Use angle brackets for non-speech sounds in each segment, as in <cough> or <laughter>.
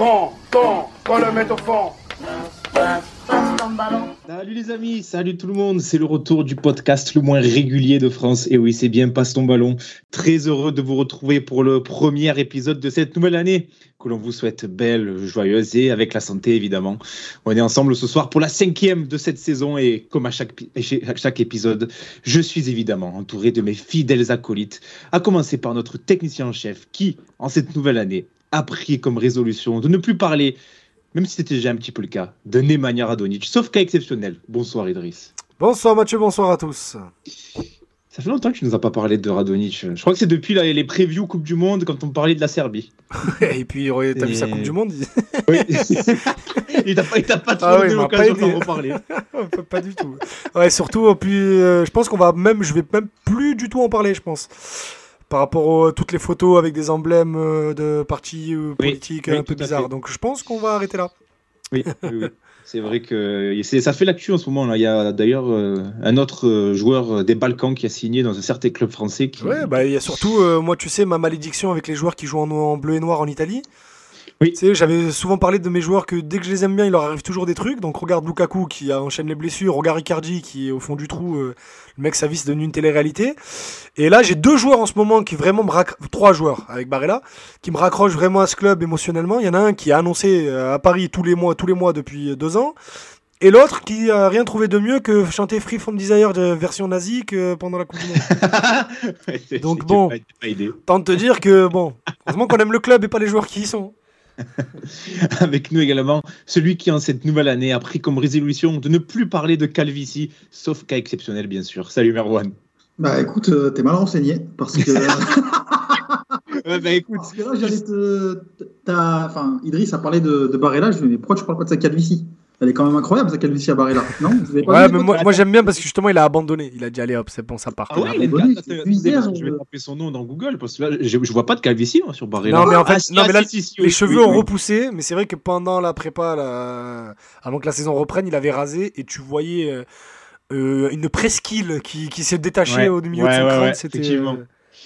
Ton, ton, qu'on le mette au fond. Salut les amis, salut tout le monde, c'est le retour du podcast le moins régulier de France. Et oui, c'est bien Passe ton ballon. Très heureux de vous retrouver pour le premier épisode de cette nouvelle année que l'on vous souhaite belle, joyeuse et avec la santé évidemment. On est ensemble ce soir pour la cinquième de cette saison et comme à chaque, à chaque épisode, je suis évidemment entouré de mes fidèles acolytes, à commencer par notre technicien en chef qui, en cette nouvelle année, a pris comme résolution de ne plus parler même si c'était déjà un petit peu le cas, de Nemanja Radonic, sauf cas exceptionnel. Bonsoir Idriss. Bonsoir Mathieu, bonsoir à tous. Ça fait longtemps que tu nous as pas parlé de Radonic. Je crois que c'est depuis les previews Coupe du Monde quand on parlait de la Serbie. <laughs> Et puis, t'as vu sa Coupe du Monde Oui. <laughs> il t'a pas, pas trop ah l'occasion d'en reparler. <laughs> pas du tout. Ouais, surtout, puis, euh, je pense qu'on va même, je vais même plus du tout en parler, je pense par rapport à toutes les photos avec des emblèmes euh, de partis euh, politiques un peu bizarres. Donc je pense qu'on va arrêter là. Oui, c'est vrai que ça fait l'actu en ce moment. Là. Il y a d'ailleurs euh, un autre joueur des Balkans qui a signé dans un certain club français. Qui... Ouais, bah, il y a surtout, moi tu sais, ma malédiction avec les joueurs qui jouent en bleu et noir en Italie. Oui. Tu sais, j'avais souvent parlé de mes joueurs que dès que je les aime bien, il leur arrive toujours des trucs. Donc regarde Lukaku qui enchaîne les blessures, regarde Icardi qui est au fond du trou, euh, le mec ça vise de une télé-réalité. Et là, j'ai deux joueurs en ce moment qui vraiment me trois joueurs avec Barella qui me raccrochent vraiment à ce club émotionnellement. Il y en a un qui a annoncé euh, à Paris tous les mois, tous les mois depuis deux ans. Et l'autre qui a rien trouvé de mieux que chanter Free From Desire de version nazie que pendant la Coupe du Monde. <laughs> Donc bon, tant de te dire que bon, heureusement qu'on aime le club et pas les joueurs qui y sont. <laughs> Avec nous également, celui qui en cette nouvelle année a pris comme résolution de ne plus parler de calvitie, sauf cas exceptionnel bien sûr. Salut Merwan. Bah écoute, euh, t'es mal renseigné parce que. <laughs> <laughs> bah écoute. Parce que là, j'allais te. Enfin, Idriss a parlé de, de Barrella, je me dis, mais pourquoi tu parles pas de sa calvitie? Elle est quand même incroyable, sa calvitie à Barrella. Non Ouais, mais moi, moi j'aime bien parce que justement, il a abandonné. Il a dit, allez hop, c'est bon, ça part. Ah ouais, il abandonné, je vais taper son nom dans Google parce que là, je, je vois pas de calvitie sur Barrella. Non, mais en fait, ah, non, mais là, les cheveux ont repoussé, mais c'est vrai que pendant la prépa, avant que la saison reprenne, il avait rasé et tu voyais euh, euh, une presqu'île qui, qui s'est détachée au milieu de son crâne. Effectivement.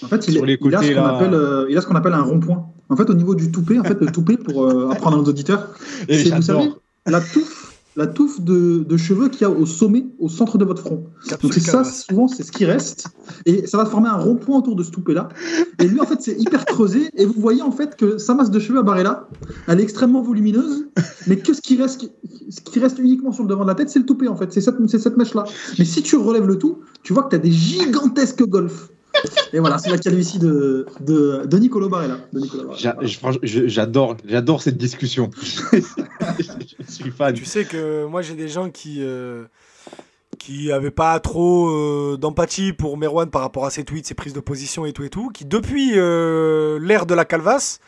En fait, il, il, a ce qu'on appelle, euh, il a ce qu'on appelle un rond-point. En fait, au niveau du toupet, en fait, le toupet, pour apprendre à nos auditeurs, c'est, vous savez, la touffe la touffe de, cheveux qu'il y a au sommet, au centre de votre front. Donc c'est ça, souvent, c'est ce qui reste. Et ça va former un rond-point autour de ce toupet-là. Et lui, en fait, c'est hyper creusé. Et vous voyez, en fait, que sa masse de cheveux à Barrella, elle est extrêmement volumineuse. Mais que ce qui reste, ce qui reste uniquement sur le devant de la tête, c'est le toupet, en fait. C'est cette, cette mèche-là. Mais si tu relèves le tout, tu vois que tu as des gigantesques golfs. Et voilà, c'est la calvitie de, de, de Nicolo Barella. J'adore, j'adore cette discussion. <laughs> je suis fan. Tu sais que moi, j'ai des gens qui. Euh, qui n'avaient pas trop euh, d'empathie pour Merwan par rapport à ses tweets, ses prises de position et tout et tout, qui depuis euh, l'ère de la calvasse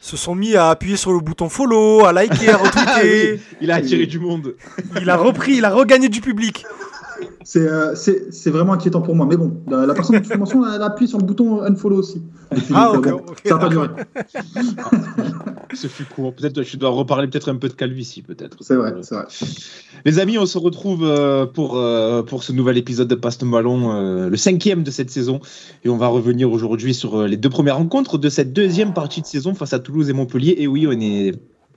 se sont mis à appuyer sur le bouton follow, à liker, à <laughs> retweeter. il a attiré du monde. il a repris, il a regagné du public. Euh, c'est vraiment inquiétant pour moi. Mais bon, la, personne que tu mentionnes, elle a appuyé sur le bouton unfollow aussi. ah, ok. ça n'a pas duré. <laughs> Ce fut court. Peut-être tu dois reparler peut-être un peu de calvitie, peut-être. C'est vrai, c'est vrai. Les amis, on se retrouve euh, pour, euh, pour ce nouvel épisode de Passe Ballon, le cinquième de cette saison. Et on va revenir aujourd'hui sur les deux premières rencontres de cette deuxième partie de saison face à Toulouse et Montpellier. Et oui, on est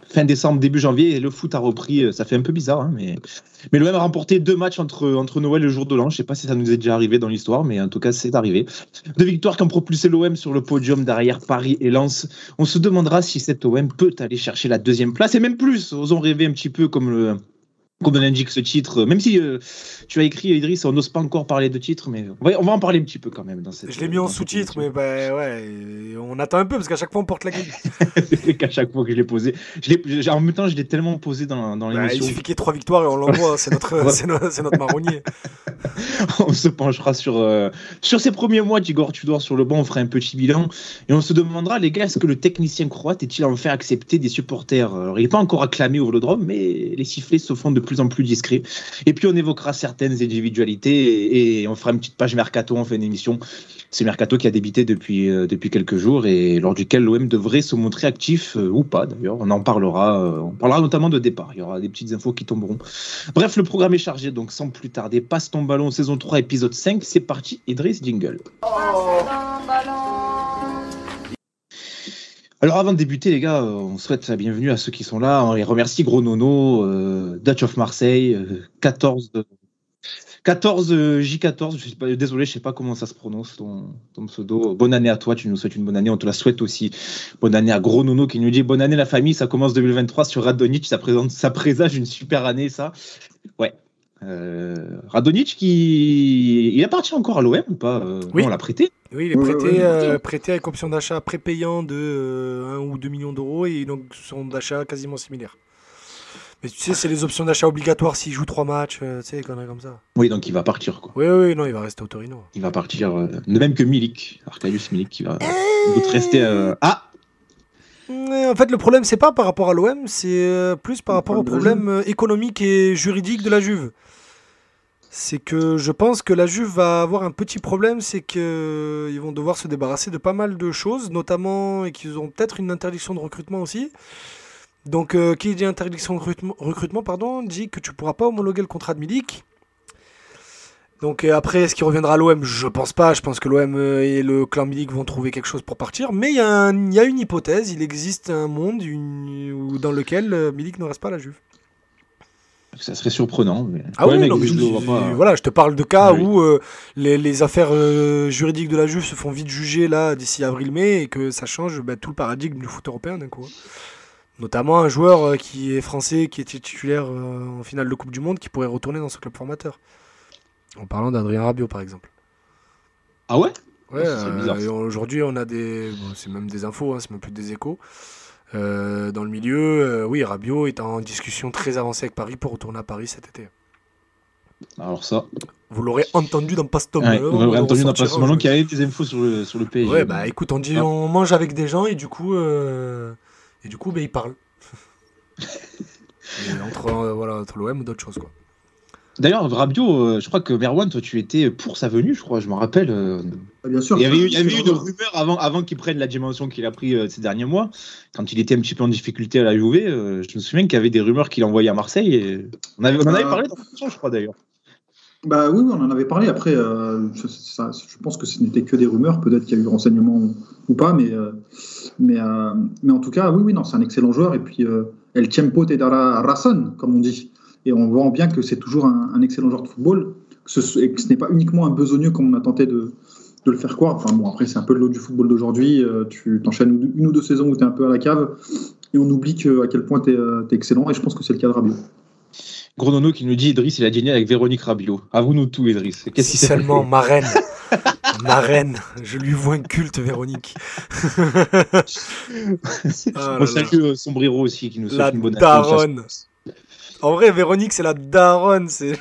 fin décembre, début janvier, et le foot a repris. Euh, ça fait un peu bizarre, hein, mais, mais l'OM a remporté deux matchs entre, entre Noël et le jour de l'an. Je sais pas si ça nous est déjà arrivé dans l'histoire, mais en tout cas, c'est arrivé. Deux victoires qui ont propulsé l'OM sur le podium derrière Paris et Lens. On se demandera si cet OM peut aller chercher la deuxième place, et même plus. Osons rêver un petit peu comme le, comme on indique ce titre, même si euh, tu as écrit Idriss, on n'ose pas encore parler de titre, mais on va, en parler un petit peu quand même. Dans cette, je l'ai mis en sous-titre, mais bah, ouais, on attend un peu parce qu'à chaque fois on porte la gueule. c'est <laughs> qu'à chaque fois que je l'ai posé, je en même temps je l'ai tellement posé dans, dans bah, l'émission. il suffit qu'il y ait trois victoires et on l'envoie, c'est notre, <laughs> c'est notre, marronnier. <laughs> on se penchera sur, euh, sur ces premiers mois d'Igor Tudor sur le banc, on fera un petit bilan et on se demandera, les gars, est-ce que le technicien croate est-il en fait accepté des supporters? Alors, il n'est pas encore acclamé au Vélodrome, mais les sifflets se font de plus en plus discret. Et puis on évoquera certaines individualités et, on fera une petite page mercato en fin d'émission. C'est mercato qui a débuté depuis, euh, depuis quelques jours et lors duquel l'OM devrait se montrer actif euh, ou pas d'ailleurs. On en parlera. Euh, on parlera notamment de départ. Il y aura des petites infos qui tomberont. Bref, le programme est chargé donc sans plus tarder. Passe ton ballon saison 3 épisode 5. C'est parti. Idriss Jingle. Alors avant de débuter, les gars, on souhaite la bienvenue à ceux qui sont là. On les remercie, Gros Nono, Dutch of Marseille, 14 14 J14, je sais pas, désolé, je sais pas comment ça se prononce ton, pseudo. Bonne année à toi, tu nous souhaites une bonne année, on te la souhaite aussi. Bonne année à Gros Nono qui nous dit bonne année la famille, ça commence 2023 sur Radonic, ça, présente, ça présage une super année ça. Ouais. Euh, Radonic qui il est parti encore à l'OM ou pas euh, Oui, on l'a prêté. Oui, il est prêté, euh, prêté avec option d'achat prépayant de 1 ou 2 millions d'euros et donc son d'achat quasiment similaire. Mais tu sais, c'est les options d'achat obligatoires s'il joue trois matchs, euh, tu sais, conneries comme ça. Oui, donc il va partir, quoi. Oui, oui, non, il va rester au Torino. Il va partir, euh, de même que Milik, Arcadius Milik, qui va rester. Euh, ah En fait, le problème, c'est pas par rapport à l'OM, c'est plus par rapport au problème économique et juridique de la Juve. C'est que je pense que la Juve va avoir un petit problème, c'est qu'ils vont devoir se débarrasser de pas mal de choses, notamment, et qu'ils ont peut-être une interdiction de recrutement aussi. Donc, euh, qui dit interdiction de recrutement, recrutement, pardon, dit que tu pourras pas homologuer le contrat de Milik. Donc euh, après, est-ce qu'il reviendra à l'OM Je pense pas. Je pense que l'OM euh, et le clan Milik vont trouver quelque chose pour partir. Mais il y, a une hypothèse. Il existe un monde dans lequel Milik ne reste pas la Juve. Ça serait surprenant. Ah oui, non, je, voilà, je te parle de cas où les, affaires juridiques de la Juve se font vite juger là d'ici avril-mai et que ça change bah, tout le paradigme du foot européen d'un coup. Notamment un joueur euh, qui est français, qui était titulaire euh, en finale de Coupe du Monde, qui pourrait retourner dans ce club formateur. En parlant d'Adrien Rabiot, par exemple. Ah ouais? Ouais, euh, aujourd'hui on a des. c'est même des infos, hein, c'est même plus des échos. Dans le milieu, oui, Rabiot est en discussion très avancée avec Paris pour retourner à Paris cet été. Alors ça. Vous l'aurez entendu dans Pastom. Ouais, vous l'aurez entendu dans qui avait des infos sur le, sur le pays. Ouais, bah écoute, on dit ah. on mange avec des gens et du coup. Et du coup, ben, il parle. entre euh, voilà, entre l'OM ou d'autres choses. Quoi. D'ailleurs, Rabiot, euh, je crois que Merwan, toi, tu étais pour sa venue, je crois, je me rappelle. Euh. Bien sûr. Il y avait, eu, une rumeur avant, avant qu'il prenne la dimension qu'il a pris ces derniers mois, quand il était un petit peu en difficulté à la Juve. je me souviens qu'il y avait des rumeurs qu'il envoyait à Marseille. Et... On, avait, on en avait parlé dans la je crois, d'ailleurs. Bah oui, on en avait parlé. Après, je, je, pense que ce n'était que des rumeurs. Peut-être qu'il y a eu renseignement ou pas, mais mais, euh, mais en tout cas, oui, oui, non, c'est un excellent joueur. Et puis, euh, El Tiempo te dará razón, comme on dit. Et on voit bien que c'est toujours un, excellent joueur de football. Que ce, et que ce n'est pas uniquement un besogneux comme on a tenté de, de le faire croire. Enfin bon, après, c'est un peu de l'eau du football d'aujourd'hui. Euh, tu t'enchaînes une ou deux saisons où tu es un peu à la cave et on oublie que, à quel point tu es, excellent. Et je pense que c'est le cas de Rabiot. Gros qui nous dit Idriss, il a dîné avec Véronique Rabiot. À vous, nous tout, Idriss. Qu'est-ce qui seulement ma reine. <laughs> Ma reine, je lui vois un culte, Véronique. <laughs> <laughs> ah, On salue euh, Sombrero aussi qui nous souhaite une bonne daronne. En vrai, Véronique, c'est la daronne. C'est,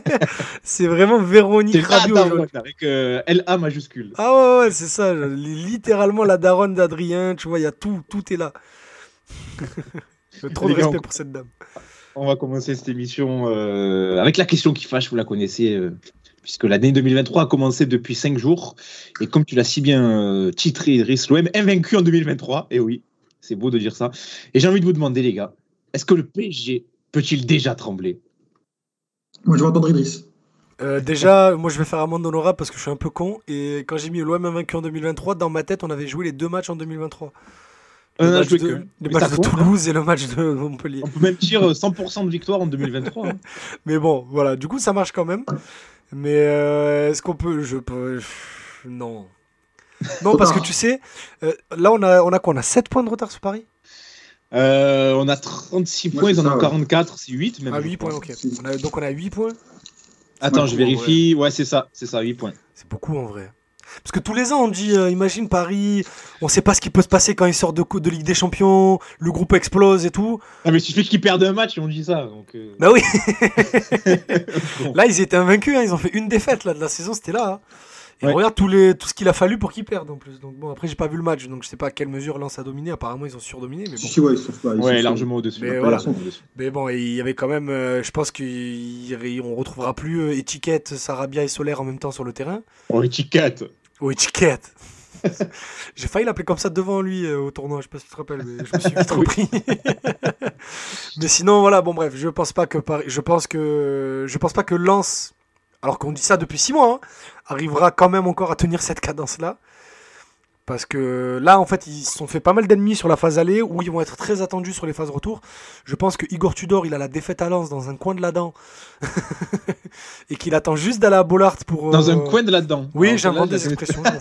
<laughs> c'est vraiment Véronique Radio. avec euh, LA majuscule. Ah ouais, ouais c'est ça. Littéralement la daronne d'Adrien. Tu vois, il y a tout. Tout est là. <laughs> Trop de respect pour cette dame. On va commencer cette émission euh, avec la question qui fâche. Vous la connaissez puisque l'année 2023 a commencé depuis 5 jours. Et comme tu l'as si bien euh, titré, Idriss, l'OM invaincu en 2023. Et oui, c'est beau de dire ça. Et j'ai envie de vous demander, les gars, est-ce que le PSG peut-il déjà trembler? Moi, je vais entendre Idriss. Euh, déjà, moi je vais faire amende honorable parce que je suis un peu con. Et quand j'ai mis l'OM invaincu en 2023, dans ma tête, on avait joué les deux matchs en 2023. Le, match, de, le match de, Toulouse et le match de Montpellier. On peut même dire 100% de victoire en 2023. Hein. <laughs> Mais bon, voilà, du coup ça marche quand même. Mais euh, est-ce qu'on peut. Je peux. Non. Non, parce que tu sais, euh, là on a, on a quoi? On a 7 points de retard sur Paris? Euh, On a 36 points, ils en ont 44, c'est 8 même. Ah, 8 points, ok. donc on a 8 points Attends, je vérifie. Ouais, c'est ça, c'est ça, 8 points. C'est beaucoup en vrai. Parce que tous les ans, on dit, euh, imagine Paris, on sait pas ce qui peut se passer quand ils sortent de, de Ligue des Champions, le groupe explose et tout. Ah, mais il suffit qu'ils perdent un match, on dit ça. Donc, euh. Bah oui <laughs> Là, ils étaient invaincus, hein, ils ont fait une défaite là, de la saison, c'était là. Hein. Et regarde tout, les, tout ce qu'il a fallu pour qu'ils perdent en plus. Donc bon, après j'ai pas vu le match, donc je sais pas à quelle mesure Lens a dominé. Apparemment ils ont surdominé. Mais bon. Si, ouais, ils sont, ils ouais, largement au-dessus. Mais, mais, bon, il y avait quand même, euh, je pense qu'on retrouvera plus étiquette Sarabia et Solaire en même temps sur le terrain. Oh étiquette ou étiquette. <laughs> J'ai failli l'appeler comme ça devant lui euh, au tournoi, je sais pas si tu te rappelles, mais je me suis vite <laughs> repris. <laughs> mais sinon, voilà, bon bref, je pense pas que je pense que je pense pas que Lens, alors qu'on dit ça depuis 6 mois, hein, arrivera quand même encore à tenir cette cadence-là. Parce que là, en fait, ils se sont fait pas mal d'ennemis sur la phase allée où ils vont être très attendus sur les phases retour. Je pense que Igor Tudor, il a la défaite à Lens dans un coin de la dent <laughs> et qu'il attend juste d'aller à Bollard pour. Dans un euh, coin de la dent. Oui, j'invente des expressions, et,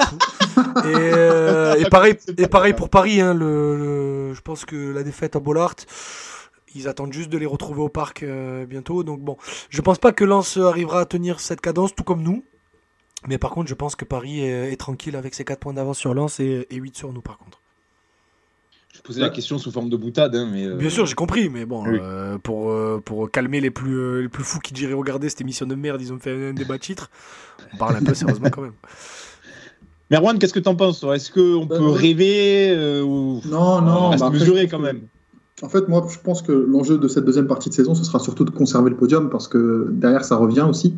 euh, et, pareil, <laughs> et pareil pour Paris. Hein, le, je pense que la défaite à Bollard, ils attendent juste de les retrouver au parc euh, bientôt. Donc bon, je pense pas que Lens arrivera à tenir cette cadence, tout comme nous. Mais par contre, je pense que Paris est, tranquille avec ses 4 points d'avance sur Lens et, 8 sur nous, par contre. Je posais la question sous forme de boutade. Hein, mais euh, Bien sûr, j'ai compris, mais bon, euh, pour, euh, pour calmer les plus, les plus fous qui diraient regarder cette émission de merde, ils ont fait un débat de titre. On parle un peu <laughs> sérieusement quand même. Merwan, qu'est-ce que tu en penses Est-ce qu'on bah, peut rêver ou... Non, non, bah, mesurer quand même? En fait, moi, je pense que l'enjeu de cette deuxième partie de saison, ce sera surtout de conserver le podium parce que derrière, ça revient aussi.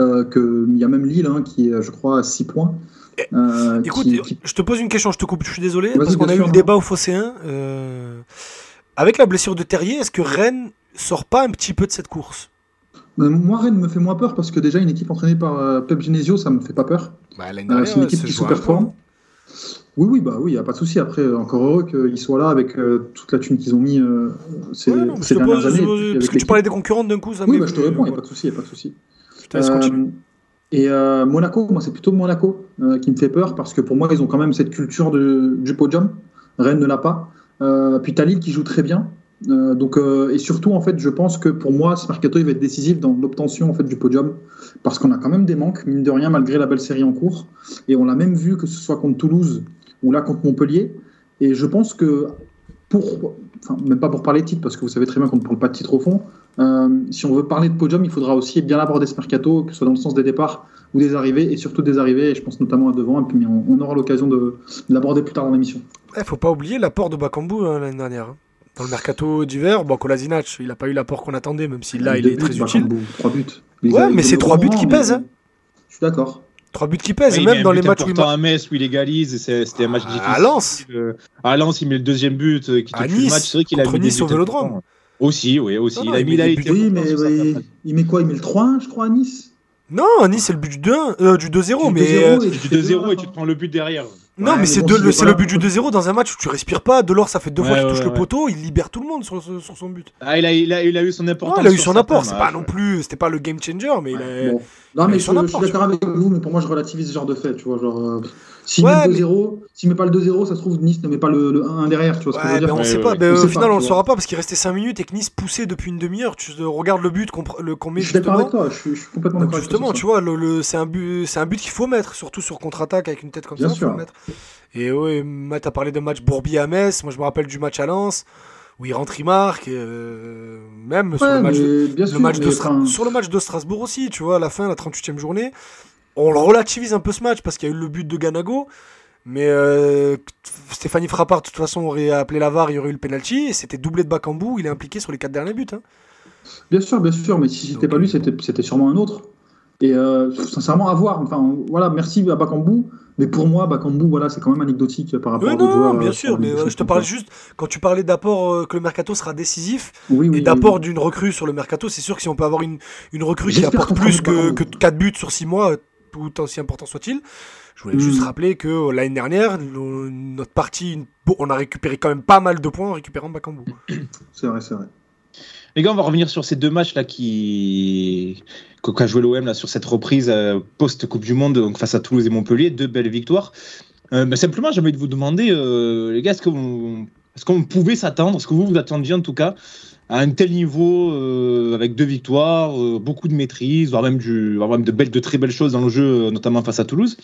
Euh, Il y a même Lille hein, qui est, je crois, à 6 points. Eh, euh, écoute, je te pose une question, je te coupe, je suis désolé, parce qu'on a eu le débat au Phocéen. Euh, avec la blessure de Terrier, est-ce que Rennes sort pas un petit peu de cette course? Ben, Moi, Rennes me fait moins peur parce que déjà, une équipe entraînée par euh, Pep Genesio, ça me fait pas peur. Bah, c'est une équipe qui sous-performe. Oui, oui, bah oui, il n'y a pas de souci. Après, encore heureux qu'ils soient là avec euh, toute la thune qu'ils ont mis euh, ces, dernières années. parce que tu parlais des concurrents d'un coup, ça Oui, bah, je te réponds, il n'y a pas de souci, il a pas de souci. Continuer. Euh, et Monaco, moi, c'est plutôt Monaco qui me fait peur parce que pour moi, ils ont quand même cette culture de, du podium. Rennes ne l'a pas. puis Talil qui joue très bien. Euh, donc, euh, et surtout, en fait, je pense que pour moi, ce mercato il va être décisif dans l'obtention en fait, du podium, parce qu'on a quand même des manques, mine de rien, malgré la belle série en cours. Et on l'a même vu, que ce soit contre Toulouse ou là contre Montpellier. Et je pense que, pour, enfin, même pas pour parler de titre, parce que vous savez très bien qu'on ne parle pas de titre au fond, euh, si on veut parler de podium, il faudra aussi bien aborder ce mercato, que ce soit dans le sens des départs ou des arrivées, et surtout des arrivées, et je pense notamment à devant, et puis on, aura l'occasion de, l'aborder plus tard dans l'émission. Il ne faut pas oublier l'apport de Bakambu hein, l'année dernière. Hein. Dans le mercato d'hiver, bon, Kolasinac, il n'a pas eu l'apport qu'on attendait, même si là, il est très utile. Trois buts. ouais, mais c'est trois buts qui pèsent. Hein. Je suis d'accord. Trois buts qui pèsent, et même dans les matchs où il à Metz où il égalise, c'était un match difficile. À Lens. Euh, à Lens, il met le deuxième but euh, qui à nice, le match. C'est vrai qu'il a mis nice au Vélodrome. Aussi, oui, aussi. il a mis Oui, mais il met quoi? Il met le 3-1, je crois, à Nice? Non, à Nice, c'est le but du 2-0, euh, du 2-0, mais. Du 2-0 et tu te prends le but derrière. Non, mais, c'est le, but du 2-0 dans un match où tu respires pas. Delors, ça fait deux fois qu'il touche le poteau, il libère tout le monde sur, son but. Ah, il a, il, a, il a eu son importance. il a eu son apport. C'est pas non plus, c'était pas le game changer, mais il a. Non, mais je, suis d'accord avec vous, mais pour moi, je relativise ce genre de fait. Tu vois, genre, euh, s'il met le 2-0, s'il met pas le 2-0, ça se trouve, Nice ne met pas le, 1 derrière. Tu vois ce que je veux dire on sait pas. au final, on le saura pas parce qu'il restait 5 minutes et que Nice poussait depuis une demi-heure. Tu regardes le but qu'on met Je suis d'accord avec toi, je suis, complètement d'accord Justement, tu vois, c'est un but, un but qu'il faut mettre, surtout sur contre-attaque avec une tête comme ça. Il faut le mettre. Et ouais, Matt a parlé de match Bourbier à Metz. Moi, je me rappelle du match à Lens où il rentre, il marque. Euh, même sur, le match, de, sur le match de Strasbourg aussi, tu vois, à la fin, la 38e journée. On relativise un peu ce match parce qu'il y a eu le but de Ganago. Mais euh, Stéphanie Frappard, de toute façon, aurait appelé la VAR, il y aurait eu le penalty. Et c'était doublé de Bakambu. Il est impliqué sur les quatre derniers buts. Hein. Bien sûr, bien sûr. Mais si c'était pas lui, c'était sûrement un autre. Et euh, sincèrement, à voir. Enfin, voilà, merci à Bakambu. Mais pour moi, Bakambu, voilà, c'est quand même anecdotique par rapport à non, joueurs, bien euh, sûr, mais je te parle juste, quand tu parlais d'apport que le mercato sera décisif, et d'apport d'une recrue sur le mercato, c'est sûr que si on peut avoir une, une recrue qui apporte plus que, que 4 buts sur 6 mois, tout aussi important soit-il, je voulais juste hmm. rappeler que l'année dernière, notre partie, on a récupéré quand même pas mal de points en récupérant Bakambu. C'est vrai, c'est vrai. Les gars, on va revenir sur ces deux matchs là qui qu'a joué l'OM là sur cette reprise euh, post Coupe du Monde donc face à Toulouse et Montpellier, deux belles victoires. Euh, mais simplement, j'ai envie de vous demander, euh, les gars, est-ce qu'on pouvait s'attendre, est-ce que vous vous attendiez en tout cas à un tel niveau avec deux victoires, beaucoup de maîtrise, voire même, de belles, de très belles choses dans le jeu, notamment face à Toulouse?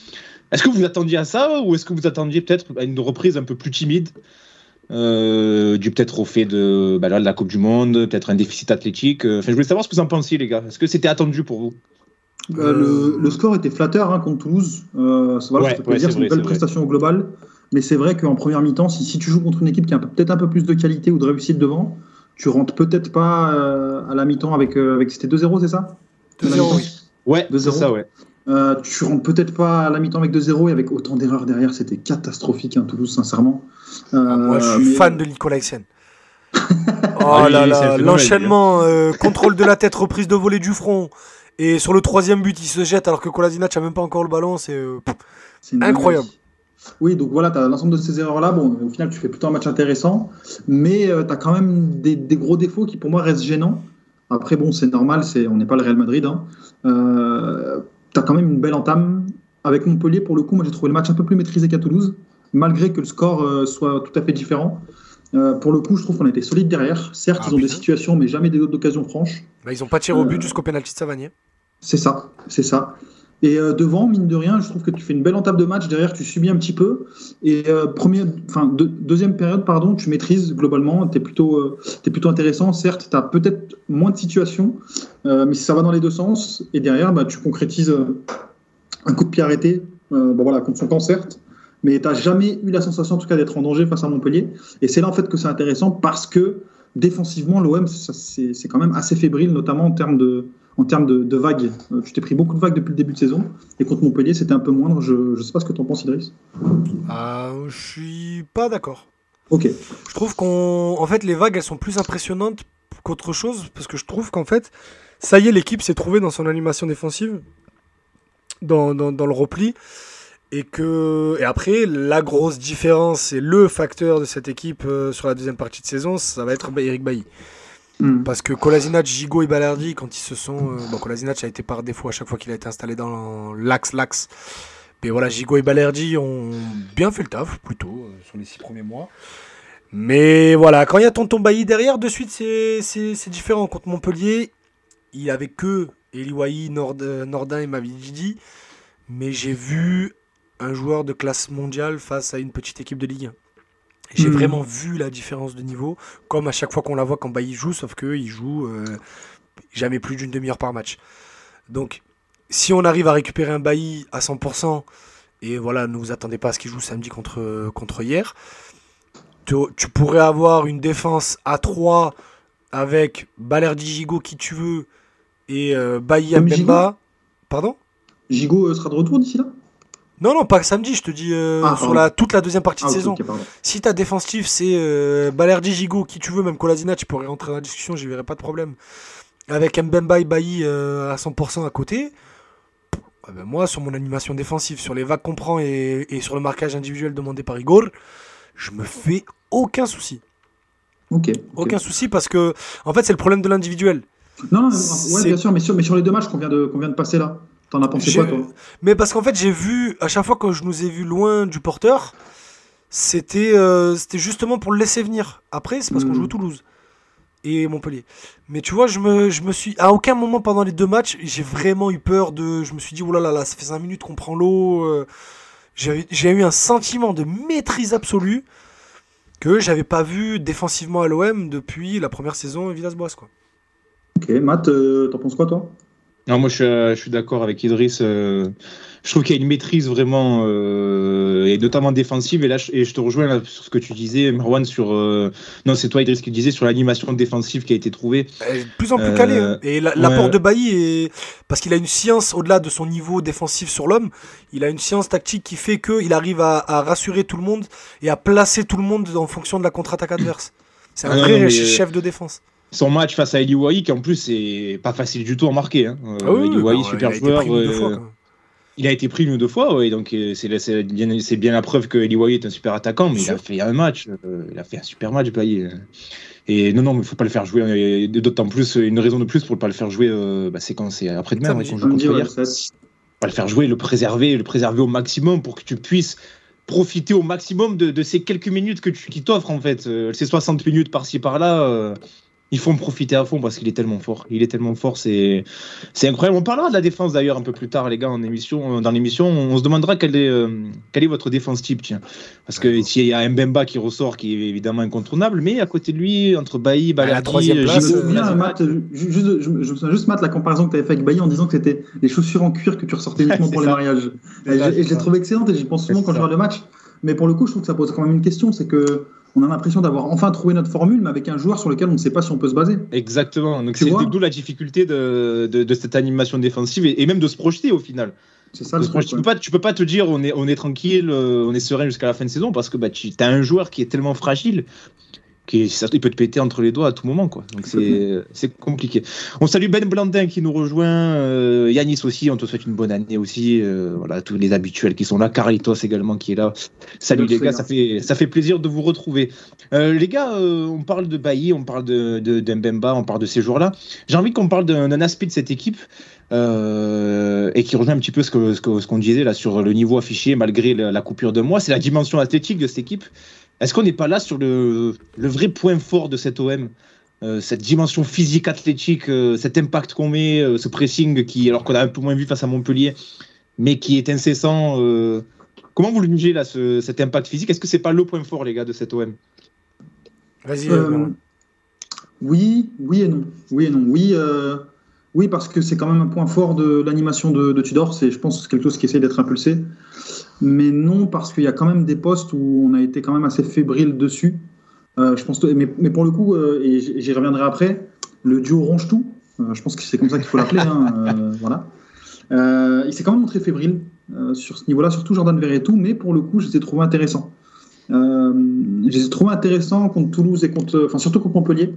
Est-ce que vous attendiez à ça ou est-ce que vous attendiez peut-être à une reprise un peu plus timide? Euh, du peut-être au fait de, bah de la Coupe du Monde, peut-être un déficit athlétique. Euh, enfin, je voulais savoir ce que vous en pensiez, les gars. Est-ce que c'était attendu pour vous? Euh, le, le, score était flatteur hein, contre Toulouse. Euh, voilà, ouais, dire, c'est une belle prestation au global. Mais c'est vrai qu'en première mi-temps, si, si, tu joues contre une équipe qui a peut-être un peu plus de qualité ou de réussite devant, tu rentres peut-être pas à la mi-temps avec, avec c'était 2-0, c'est ça? 2-0, oui. Ouais, c'est ça, ouais. Euh, tu rentres peut-être pas à la mi-temps avec 2-0 et avec autant d'erreurs derrière, c'était catastrophique, hein, Toulouse, sincèrement. Euh, ah, moi, je suis fan de Nicolas <laughs> oh là là, l'enchaînement, euh, contrôle de la tête, reprise de volée du front. Et sur le troisième but, il se jette alors que Kolasinac n'a même pas encore le ballon. C'est incroyable. Oui, donc voilà, tu as l'ensemble de ces erreurs-là. Bon, au final, tu fais plutôt un match intéressant, mais euh, tu as quand même des, gros défauts qui, pour moi, restent gênants. Après, bon, c'est normal, c'est, on n'est pas le Real Madrid. Hein. Euh, tu as quand même une belle entame. Avec Montpellier, pour le coup, moi, j'ai trouvé le match un peu plus maîtrisé qu'à Toulouse, malgré que le score euh, soit tout à fait différent. pour le coup, je trouve qu'on a été solide derrière. Certes, ah, ils ont des situations, mais jamais des d'occasion franches. Bah, ils n'ont pas tiré au but jusqu'au pénalty de Savanier. C'est ça, c'est ça. Et euh, devant, mine de rien, je trouve que tu fais une belle entame de match. Derrière, tu subis un petit peu. Et euh, enfin, deuxième période, pardon, tu maîtrises globalement. Tu es, euh, plutôt intéressant. Certes, tu as peut-être moins de situations, mais ça va dans les deux sens. Et derrière, bah, tu concrétises un coup de pied arrêté. bon, voilà, contre son camp, certes. Mais tu n'as jamais eu la sensation, en tout cas, d'être en danger face à Montpellier. Et c'est là, en fait, que c'est intéressant parce que défensivement, l'OM, c'est quand même assez fébrile, notamment en termes de en termes de, vagues. Euh, tu t'es pris beaucoup de vagues depuis le début de saison. Et contre Montpellier, c'était un peu moindre. Je ne sais pas ce que tu en penses, Idriss. Euh, je suis pas d'accord. Ok. Je trouve qu'en en fait, les vagues, elles sont plus impressionnantes qu'autre chose. Parce que je trouve qu'en fait, ça y est, l'équipe s'est trouvée dans son animation défensive, dans, dans, le repli. Et que et après la grosse différence et le facteur de cette équipe euh, sur la deuxième partie de saison, ça va être Eric Bailly. Hmm. Parce que Kolasinac, Gigot et Balerdi, quand ils se sont. Euh, bon, Kolasinac a été par défaut à chaque fois qu'il a été installé dans l'axe, l'axe. Mais voilà, Gigot et Balerdi ont bien fait le taf, plutôt, euh, sur les six premiers mois. Mais voilà, quand il y a Tonton Bailly derrière, de suite, c'est différent. Contre Montpellier, il avait que Eliwaï, euh, Nordin et Mavididi. Mais j'ai vu un joueur de classe mondiale face à une petite équipe de Ligue 1. J'ai hmm. vraiment vu la différence de niveau, comme à chaque fois qu'on la voit quand Bailly joue, sauf qu'il joue euh, jamais plus d'une demi-heure par match. Donc, si on arrive à récupérer un Bailly à 100%, et voilà, ne vous attendez pas à ce qu'il joue samedi contre, contre hier, tu, pourrais avoir une défense à 3 avec Balerdi Gigot qui tu veux et euh, Bailly. Pardon? Gigot euh, sera de retour d'ici là? Non, non, pas samedi, je te dis euh, ah, sur la, toute la deuxième partie de ah, saison. si ta défensif c'est euh, Balerdi Gigo, qui tu veux, même Colasina, tu pourrais rentrer dans la discussion, j'y verrai pas de problème. Avec Mbemba et Bailly euh, à 100% à côté, ah ben moi, sur mon animation défensive, sur les vagues qu'on prend et, sur le marquage individuel demandé par Igor, je me fais aucun souci. Ok. Aucun souci parce que, en fait, c'est le problème de l'individuel. Non, non ouais, bien sûr, mais sur, mais sur les deux matchs qu'on vient, de, qu'on vient de passer là. T'en as pensé quoi, toi? Mais parce qu'en fait, j'ai vu, à chaque fois que je nous ai vu loin du porteur, c'était euh, c'était justement pour le laisser venir. Après, c'est parce qu'on hmm. joue Toulouse et Montpellier. Mais tu vois, je me, je me suis. À aucun moment pendant les deux matchs, j'ai vraiment eu peur de. Je me suis dit, oh là là, là ça fait 5 minutes qu'on prend l'eau. Euh. J'ai eu un sentiment de maîtrise absolue que j'avais pas vu défensivement à l'OM depuis la première saison Villas-Boas. Ok, Matt, euh, t'en penses quoi, toi? Non, moi je, suis d'accord avec Idriss. Euh, je trouve qu'il y a une maîtrise vraiment, euh, et notamment défensive. Et là, je, et je te rejoins sur ce que tu disais, Marwan, sur. Euh, non, c'est toi, Idriss, qui disais sur l'animation défensive qui a été trouvée. De plus en plus calé. Hein. Et l'apport de Bailly, est... parce qu'il a une science au-delà de son niveau défensif sur l'homme, il a une science tactique qui fait qu'il arrive à, rassurer tout le monde et à placer tout le monde en fonction de la contre-attaque adverse. C'est un ah vrai chef de défense son match face à Eli qui en plus c'est pas facile du tout à marquer. Hein. Euh, ah bah, super joueur. Euh, il a été pris une ou deux fois, ouais, donc euh, c'est bien, bien, la preuve que Eli est un super attaquant, mais il a fait un match, il a fait un super match, Bailly. Et non, non, mais il faut pas le faire jouer. D'autant plus, une raison de plus pour ne pas le faire jouer, bah, c'est quand c'est après-demain, quand on joue contre hier. Pas le faire jouer, le préserver, le préserver au maximum pour que tu puisses profiter au maximum de, ces quelques minutes que tu, qui t'offrent en fait. ces 60 minutes par-ci par-là il faut en profiter à fond parce qu'il est tellement fort. Il est tellement fort, c'est incroyable. On parlera de la défense d'ailleurs un peu plus tard, les gars, en émission, dans l'émission. On se demandera quel est euh, est votre défense type, tiens, parce que s'il y a Mbemba qui ressort, qui est évidemment incontournable, mais à côté de lui, entre Bailly, Balerdi, la troisième place, euh, juste, je, me souviens juste Matt la comparaison que tu avais fait avec Bailly en disant que c'était les chaussures en cuir que tu ressortais <laughs> uniquement pour les mariages. Et, je l'ai trouvé excellente et j'y pense souvent quand je regarde le match. Mais pour le coup, je trouve que ça pose quand même une question, c'est que on a l'impression d'avoir enfin trouvé notre formule, mais avec un joueur sur lequel on ne sait pas si on peut se baser. Exactement. Donc c'est d'où la difficulté de, de, cette animation défensive et, même de se projeter au final. C'est ça. tu, peux pas, tu peux pas te dire on est, on est tranquille, euh, on est serein jusqu'à la fin de saison parce que bah, tu as un joueur qui est tellement fragile qui il peut te péter entre les doigts à tout moment, quoi. Donc c'est compliqué. On salue Ben Blandin qui nous rejoint, euh, Yanis aussi, on te souhaite une bonne année aussi. Euh, voilà, tous les habituels qui sont là, Carlitos également qui est là. Salut les gars, ça fait, ça fait plaisir de vous retrouver. Euh, les gars, on parle de Bailly, on parle de, de, Mbemba, on parle de ces joueurs-là. J'ai envie qu'on parle d'un aspect de cette équipe. et qui rejoint un petit peu ce qu'on ce qu'on disait là sur le niveau affiché malgré la, coupure de mois, c'est la dimension athlétique de cette équipe. Est-ce qu'on n'est pas là sur le, vrai point fort de cette OM euh, cette dimension physique athlétique, euh, cet impact qu'on met, euh, ce pressing qui, alors qu'on a un peu moins vu face à Montpellier, mais qui est incessant. comment vous le jugez là, cet impact physique? Est-ce que c'est pas le point fort, les gars, de cette OM Vas-y. oui, oui et non. Oui et non. Oui, oui parce que c'est quand même un point fort de l'animation de, de, Tudor. C'est, je pense, quelque chose qui essaie d'être impulsé mais non parce qu'il y a quand même des postes où on a été quand même assez fébrile dessus. Euh, je pense, mais, mais, pour le coup, euh, et j'y reviendrai après, le duo ronge tout. Euh, je pense que c'est comme ça qu'il faut l'appeler. Hein, <laughs> voilà. il s'est quand même montré fébrile sur ce niveau-là, surtout Jordan Verretou, mais pour le coup, je les ai trouvés intéressants. je les ai trouvés intéressants contre Toulouse et contre, enfin surtout contre Montpellier,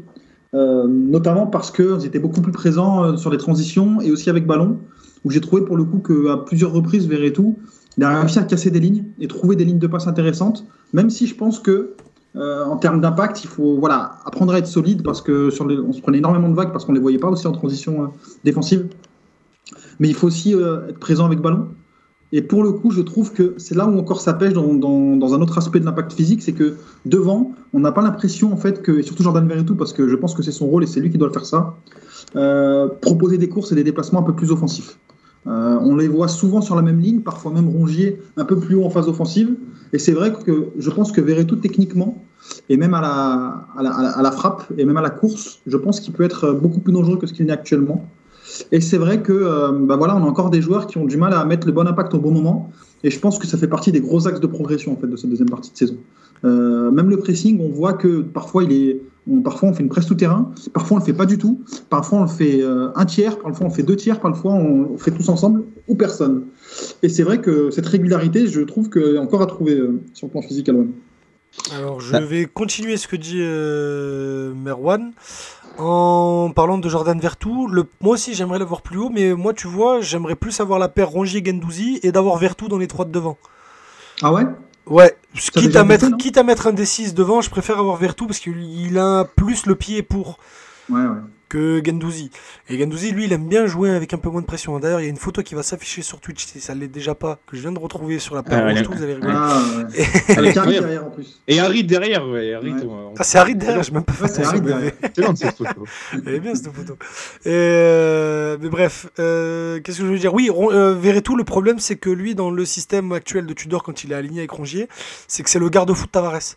notamment parce qu'ils étaient beaucoup plus présents sur les transitions et aussi avec ballon, où j'ai trouvé pour le coup qu'à plusieurs reprises Verretou il a réussi à casser des lignes et trouver des lignes de passe intéressantes, même si je pense que euh, en termes d'impact, il faut voilà, apprendre à être solide parce que sur les, on se prenait énormément de vagues parce qu'on ne les voyait pas aussi en transition euh, défensive. Mais il faut aussi euh, être présent avec ballon. Et pour le coup, je trouve que c'est là où encore ça pêche dans, un autre aspect de l'impact physique, c'est que devant, on n'a pas l'impression en fait que, et surtout Jordan Verretou, parce que je pense que c'est son rôle et c'est lui qui doit le faire ça, proposer des courses et des déplacements un peu plus offensifs. Euh, on les voit souvent sur la même ligne, parfois même Rongier un peu plus haut en phase offensive. Et c'est vrai que je pense que Verretou, techniquement, et même à la, à la, frappe, et même à la course, je pense qu'il peut être beaucoup plus dangereux que ce qu'il n'est actuellement. Et c'est vrai que euh, bah voilà, on a encore des joueurs qui ont du mal à mettre le bon impact au bon moment. Et je pense que ça fait partie des gros axes de progression en fait, de cette deuxième partie de saison. Euh, même le pressing, on voit que parfois il est parfois on fait une presse tout terrain, parfois on le fait pas du tout, parfois on le fait euh, un tiers, parfois on fait deux tiers, parfois on, fait tous ensemble ou personne. Et c'est vrai que cette régularité, je trouve est encore à trouver euh, sur le plan physique à l'OM. Alors je vais continuer ce que dit euh, Merwan en parlant de Jordan Vertou. Le, moi aussi j'aimerais l'avoir plus haut, mais moi tu vois, j'aimerais plus avoir la paire Rongier-Gendouzi et d'avoir Vertou dans les trois de devant. Ah ouais? Ouais, quitte à, mettre, quitte à mettre un D6 devant, je préfère avoir Vertu parce qu'il a plus le pied pour. Ouais, ouais que Gendouzi. Et Gendouzi, lui, il aime bien jouer avec un peu moins de pression. D'ailleurs, il y a une photo qui va s'afficher sur Twitch, si ça ne l'est déjà pas, que je viens de retrouver sur la page ah, vous allez rigoler. Ah, et... <laughs> Avec Harry derrière en plus. Et Harry derrière, ouais. Harry, Ah, c'est Harry derrière, je même pas fait C'est Harry derrière. C'est long cette photo. <laughs> Elle est bien cette photo. Euh... Mais bref, euh... qu'est-ce que je veux dire? Oui, euh, Verretou, le problème, c'est que lui, dans le système actuel de Tudor, quand il est aligné avec Rongier, c'est que c'est le garde-fou de Tavares.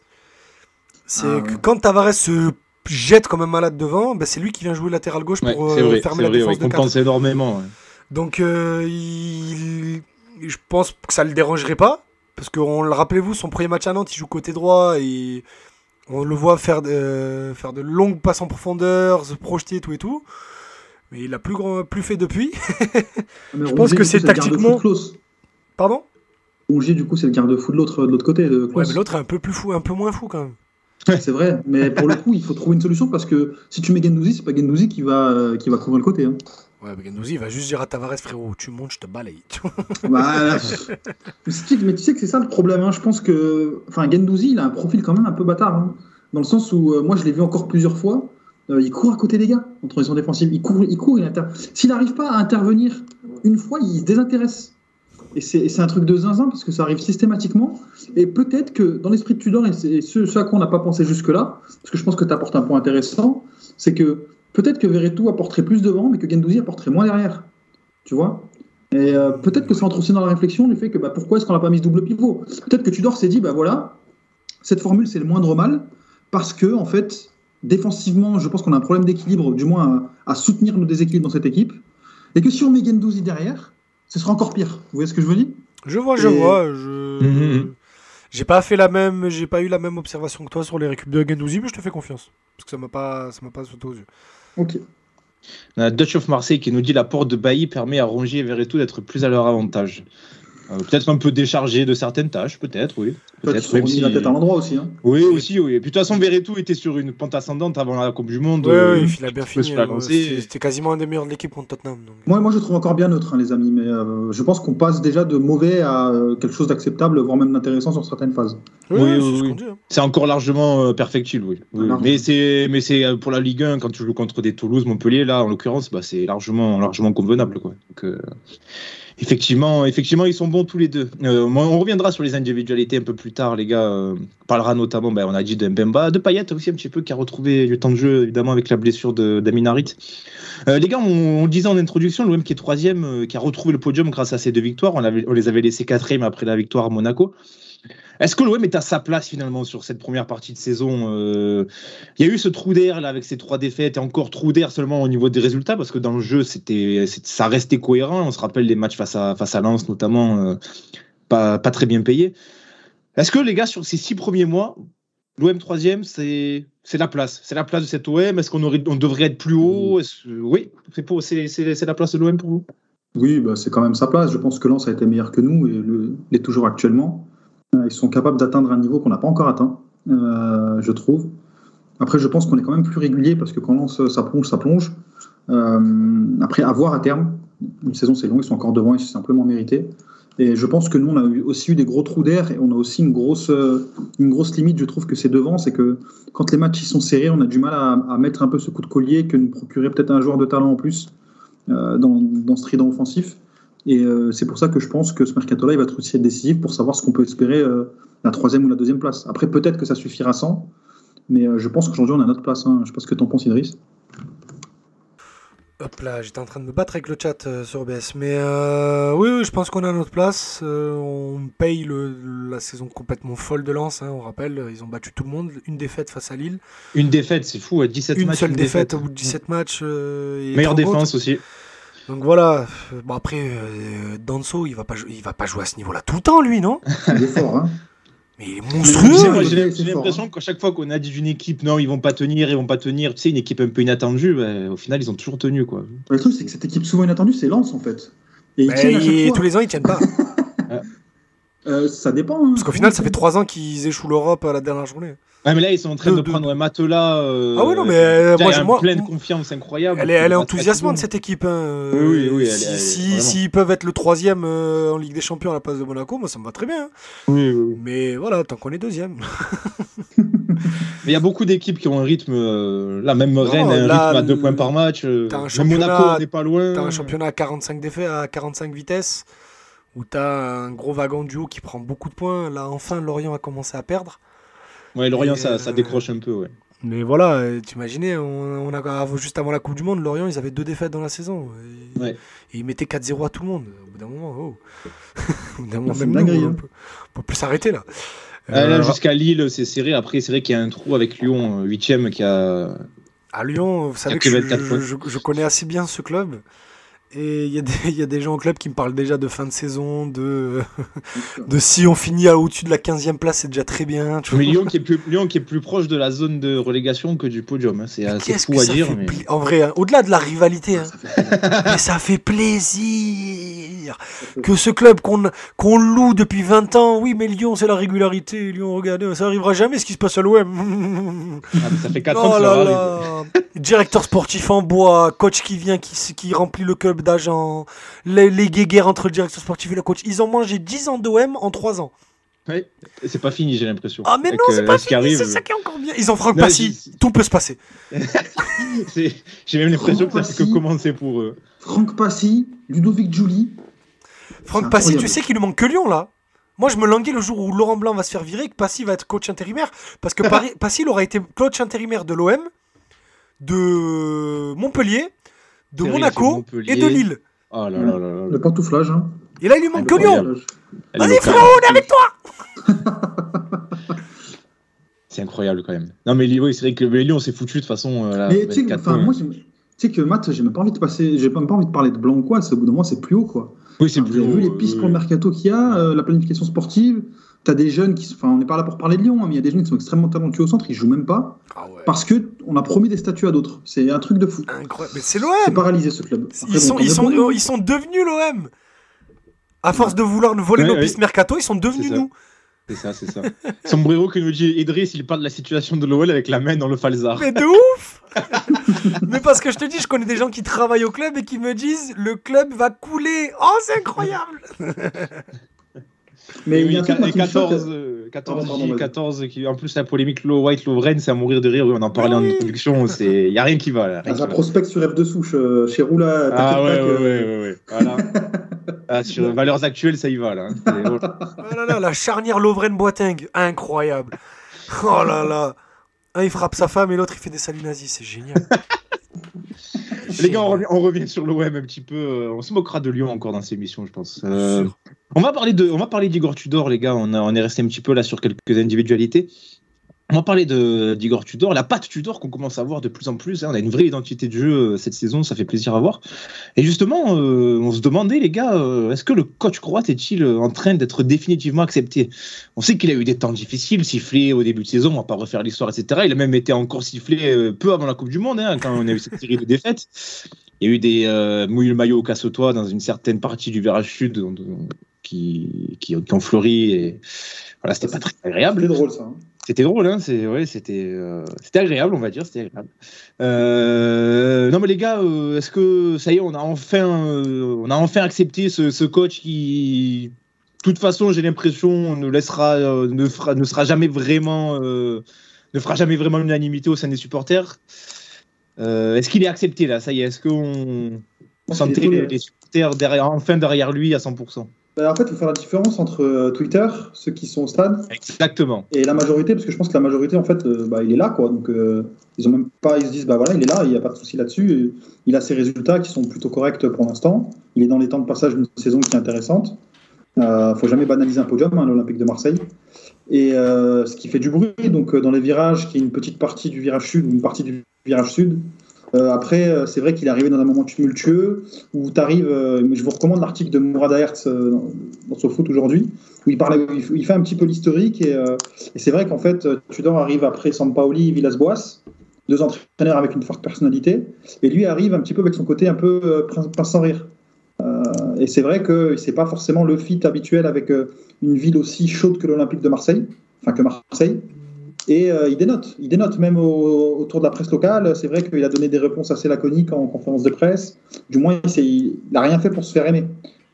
C'est ah, que quand Tavares se jette comme un malade devant, bah, c'est lui qui vient jouer latéral gauche pour euh, fermer la défense de compense énormément. Donc euh, il... je pense que ça le dérangerait pas parce que on le rappelez-vous son premier match à Nantes, il joue côté droit et on le voit faire de, faire de longues passes en profondeur, se projeter tout et tout. Mais il a plus grand plus fait depuis. <laughs> je pense que c'est tactiquement Pardon? Rongier, du coup, c'est le garde-fou de l'autre, de l'autre côté. De ouais, mais l'autre est un peu plus fou, un peu moins fou quand même. C'est vrai, mais pour le coup, il faut trouver une solution parce que si tu mets Gendouzi, c'est pas Gendouzi qui va, qui va couvrir le côté. Hein. Ouais, mais Gendouzi, il va juste dire à Tavares, frérot, tu montes, je te balaye. <laughs> bah, mais tu sais que c'est ça le problème. Hein. Je pense que. Enfin, Gendouzi, il a un profil quand même un peu bâtard. Hein. Dans le sens où, euh, moi, je l'ai vu encore plusieurs fois. Euh, il court à côté des gars en transition défensive. Il court, il court, il inter... S'il n'arrive pas à intervenir une fois, il se désintéresse. Et c'est un truc de zinzin parce que ça arrive systématiquement. Et peut-être que dans l'esprit de Tudor, et c'est ce, à quoi on n'a pas pensé jusque-là, parce que je pense que tu apportes un point intéressant, c'est que peut-être que Verretou apporterait plus devant, mais que Gendouzi apporterait moins derrière. Tu vois? Et euh, peut-être que ça entre aussi dans la réflexion le fait que bah, pourquoi est-ce qu'on n'a pas mis double pivot? Peut-être que Tudor s'est dit, bah voilà, cette formule c'est le moindre mal, parce que en fait, défensivement, je pense qu'on a un problème d'équilibre, du moins à, à, soutenir nos déséquilibres dans cette équipe, et que si on met Gendouzi derrière, ce sera encore pire. Vous voyez ce que je veux dire? Je vois, je vois. Je... Mhm. J'ai pas fait la même, j'ai pas eu la même observation que toi sur les récup de Gendouzi, mais je te fais confiance parce que ça m'a pas, ça m'a pas sauté aux yeux. Ok. On a Dutch of Marseille qui nous dit la porte de Bailly permet à Rongier et Verretou d'être plus à leur avantage. Euh, peut-être un peu déchargé de certaines tâches, peut-être, oui. Peut-être peut si... la tête à l'endroit aussi. Hein. Oui, aussi, oui. Et puis de toute façon, Verretou était sur une pente ascendante avant la Coupe du Monde. Oui, euh, oui il a bien fini. Euh, c'était quasiment un des meilleurs de l'équipe contre Tottenham. Moi, moi, je trouve encore bien neutre, hein, les amis, mais je pense qu'on passe déjà de mauvais à quelque chose d'acceptable, voire même d'intéressant sur certaines phases. Oui, oui, hein. c'est encore largement perfectible, oui. Mais c'est, mais c'est pour la Ligue 1 quand tu joues contre des Toulouse, Montpellier, là, en l'occurrence, bah, c'est largement, largement convenable, quoi. Donc, Effectivement, effectivement, ils sont bons tous les deux. Euh, on reviendra sur les individualités un peu plus tard, les gars. Euh, on parlera notamment, ben, on a dit de Mbemba, de Payet aussi un petit peu, qui a retrouvé du temps de jeu, évidemment, avec la blessure d'Aminarit. Euh, les gars, on, le disait en introduction, l'OM qui est troisième, euh, qui a retrouvé le podium grâce à ces deux victoires. On, on les avait laissés quatrième après la victoire à Monaco. Est-ce que l'OM est à sa place finalement sur cette première partie de saison euh, Il y a eu ce trou d'air là avec ces trois défaites et encore trou d'air seulement au niveau des résultats parce que dans le jeu c'était ça restait cohérent. On se rappelle les matchs face à face à Lens notamment euh, pas, pas très bien payés. Est-ce que les gars sur ces six premiers mois, l'OM troisième c'est c'est la place, c'est la place de cet OM. Est-ce qu'on aurait on devrait être plus haut? Oui, c'est c'est la place de l'OM pour vous? Oui, bah c'est quand même sa place. Je pense que Lens a été meilleur que nous et l'est toujours actuellement. Euh, ils sont capables d'atteindre un niveau qu'on n'a pas encore atteint, euh, je trouve. Après, je pense qu'on est quand même plus régulier parce que quand on ça plonge, ça plonge. Euh, après, à voir à terme. Une saison, c'est long, ils sont encore devant et c'est simplement mérité. Et je pense que nous, on a aussi eu des gros trous d'air et on a aussi une grosse, une grosse limite, je trouve, que c'est devant. C'est que quand les matchs sont serrés, on a du mal à, mettre un peu ce coup de collier que nous procurait peut-être un joueur de talent en plus dans, dans, ce trident offensif. Et euh, c'est pour ça que je pense que ce mercato-là, il va être aussi décisif pour savoir ce qu'on peut espérer euh, la troisième ou la deuxième place. Après, peut-être que ça suffira sans, mais euh, je pense qu'aujourd'hui, on a notre place. Hein. Je ne sais pas ce que tu en penses, Idriss. Hop là, j'étais en train de me battre avec le chat sur OBS. Mais oui, oui, je pense qu'on a notre place. on paye le, la saison complètement folle de Lens, hein, on rappelle. Ils ont battu tout le monde. Une défaite face à Lille. Une défaite, c'est fou. 17 une matchs. Seule une seule défaite, au bout de 17 matchs. Meilleure défense aussi. Donc voilà. Bon après, euh, Danso, il va pas, il va pas jouer à ce niveau-là tout le temps, lui, non? <laughs> Il est fort, hein. Mais il est monstrueux. J'ai l'impression qu'à chaque fois qu'on a dit d'une équipe, non, ils vont pas tenir, ils vont pas tenir. Tu sais, une équipe un peu inattendue, bah, au final, ils ont toujours tenu, quoi. Le truc, c'est que cette équipe souvent inattendue, c'est Lens, en fait. Et, ils tous les ans, ils tiennent pas. <laughs> Euh, ça dépend. Hein. Parce qu'au final, ça fait trois ans qu'ils échouent l'Europe à la dernière journée. Ouais, mais là, ils sont en train de, prendre un matelas. Euh, ah oui, non, mais euh, moi, moi, pleine confiance incroyable. Elle est, elle est enthousiasmante, cette équipe. Hein. Oui, oui, S'ils si, peuvent être le troisième en Ligue des Champions à la place de Monaco, moi, ça me va très bien. Oui, oui. Mais voilà, tant qu'on est deuxième. <laughs> mais il y a beaucoup d'équipes qui ont un rythme. là, même Rennes a un rythme à deux points par match. Un Monaco n'est pas loin. T'as un championnat à 45 défaites, à 45 vitesses où tu as un gros wagon du haut qui prend beaucoup de points. Là, enfin, Lorient a commencé à perdre. Ouais, Lorient, ça, ça, euh, décroche un peu, ouais. Mais voilà, tu imaginais, on, a, juste avant la Coupe du Monde, Lorient, ils avaient deux défaites dans la saison. Et, ouais. et ils mettaient 4-0 à tout le monde. Au bout d'un moment, oh. <laughs> au bout d'un moment, même nous, on, peut, peut plus s'arrêter là. Ah, là, jusqu'à Lille, c'est serré. Après, c'est vrai qu'il y a un trou avec Lyon, 8ème, qui a. À Lyon, vous savez que je, je, connais assez bien ce club. Et il y, y, a des gens au club qui me parlent déjà de fin de saison, de, de si on finit au-dessus de la 15e place, c'est déjà très bien. Tu mais Lyon qui, est plus, Lyon qui est plus proche de la zone de relégation que du podium. Hein. C'est assez fou à dire. Mais... En vrai, hein, au-delà de la rivalité, hein, mais ça fait plaisir que ce club qu'on qu'on loue depuis 20 ans. Oui, mais Lyon, c'est la régularité. Lyon, regardez, ça arrivera jamais ce qui se passe à l'OM. Ah, ça fait 4 ans que oh ça là Directeur sportif en bois, coach qui vient, qui, qui remplit le club d'agents, les, les guéguerres entre le directeur sportif et le coach. Ils ont mangé 10 ans d'OM en 3 ans. Oui, c'est pas fini, j'ai l'impression. Ah, mais non, c'est pas fini, c'est ça qui est encore bien. Ils ont Franck Passy, tout peut se passer. <laughs> j'ai même l'impression que ça fait que commencer pour eux. Franck Passy, Ludovic Julie. Franck Passy, tu sais qu'il lui manque que Lyon là moi, je me languais le jour où Laurent Blanc va se faire virer, que Passy va être coach intérimaire, parce que <laughs> Passy, il aura été coach intérimaire de l'OM, de Montpellier, de Monaco et de Lille. Oh là là là Le pantouflage. Hein. Et là, il lui manque que Lyon. Vas-y, frérot, on est avec toi <laughs> C'est incroyable quand même. Non, mais oui, c'est vrai que Lyon s'est foutu de toute façon. Euh, mais tu sais, que Matt, j'ai même pas envie de passer, j'ai même pas envie de parler de blanc quoi. Au bout d'un moment, c'est plus haut quoi. Oui, c'est plus haut. vu les pistes pour le mercato qu'il y a, euh, la planification sportive tu as des jeunes qui. Enfin, on n'est pas là pour parler de Lyon, hein, mais il y a des jeunes qui sont extrêmement talentueux au centre, ils jouent même pas. Ah parce que on a promis des statuts à d'autres. C'est un truc de fou. Incroyable. Mais c'est l'OM C'est paralysé ce club. ils, sont, ils, sont, ils sont devenus l'OM À force de vouloir nous voler nos pistes mercato, ils sont devenus nous. C'est ça, c'est ça. Sombrero qui nous dit Idriss, il parle de la situation de l'OL avec la main dans le falzar. Mais de ouf <laughs> Mais parce que je te dis, je connais des gens qui travaillent au club et qui me disent le club va couler. Oh, c'est incroyable <laughs> Mais il y a 14, 14, 14, qui, en plus la polémique Low White Lovren, c'est à mourir de rire. on en parlait en introduction. Il n'y a rien qui va. Là, ah, prospect sur F de souche euh, chez Roula. Ah ouais, ouais, ouais, ouais, Voilà. <laughs> ah, sur valeurs actuelles, ça y va là. Hein. oh là là, la charnière Lovren Boateng, incroyable. Oh là là. Un il frappe sa femme et l'autre il fait des saluts nazis, c'est génial. <laughs> <laughs> Les gars, on revient, sur l'OM un petit peu. Euh, on se moquera de Lyon encore dans ces émissions, je pense. Euh, on va parler de, on va parler d'Igor Tudor, les gars. On, on est resté un petit peu là sur quelques individualités. On parler d'Igor Tudor, la patte Tudor qu'on commence à voir de plus en plus. Hein. On a une vraie identité de jeu euh, cette saison, ça fait plaisir à voir. Et justement, on se demandait, les gars, est-ce que le coach croate est-il en train d'être définitivement accepté? On sait qu'il a eu des temps difficiles, sifflé au début de saison, on va pas refaire l'histoire, etc. Il a même été encore sifflé peu avant la Coupe du Monde, hein, quand on a eu cette série de défaites. Il y a eu des euh, mouilles le maillot au casse-toi dans une certaine partie du virage sud qui, qui, ont fleuri. Et voilà, c'était pas très agréable. C'était drôle, ça. Hein. C'était drôle, hein, c'est ouais, c'était euh, c'était agréable, on va dire, c'était agréable. Euh, non mais les gars, euh, est-ce que ça y est, on a enfin on a enfin accepté ce, ce coach qui, de toute façon, j'ai l'impression, ne laissera ne fera ne sera jamais vraiment ne fera jamais vraiment l'unanimité au sein des supporters. Euh, est-ce qu'il est accepté là? Ça y est, est-ce qu'on sentait les, supporters derrière, enfin derrière lui à 100% bah, en fait, il faut faire la différence entre euh, Twitter, ceux qui sont au stade, exactement, et la majorité, parce que je pense que la majorité, en fait, euh, bah, il est là, quoi. Donc, ils ont même pas, ils se disent, bah voilà, il est là, il n'y a pas de souci là-dessus. Il a ses résultats qui sont plutôt corrects pour l'instant. Il est dans les temps de passage d'une saison qui est intéressante. Il faut jamais banaliser un podium, hein, l'Olympique de Marseille. Et ce qui fait du bruit, donc dans les virages, qui est une petite partie du virage sud, une partie du virage sud. Euh, après, euh, c'est vrai qu'il est arrivé dans un moment tumultueux où tu arrives. Euh, je vous recommande l'article de Mourad Hertz dans, dans foot aujourd'hui, où il, parle, il fait un petit peu l'historique. Et, c'est vrai qu'en fait, Tudor arrive après Sampaoli, Villas-Boas, deux entraîneurs avec une forte personnalité. Et lui arrive un petit peu avec son côté un peu prince sans rire. et c'est vrai que c'est pas forcément le fit habituel avec une ville aussi chaude que l'Olympique de Marseille, enfin que Marseille. Et euh, il dénote, il dénote même autour de la presse locale. C'est vrai qu'il a donné des réponses assez laconiques en conférence de presse. Du moins, il n'a rien fait pour se faire aimer.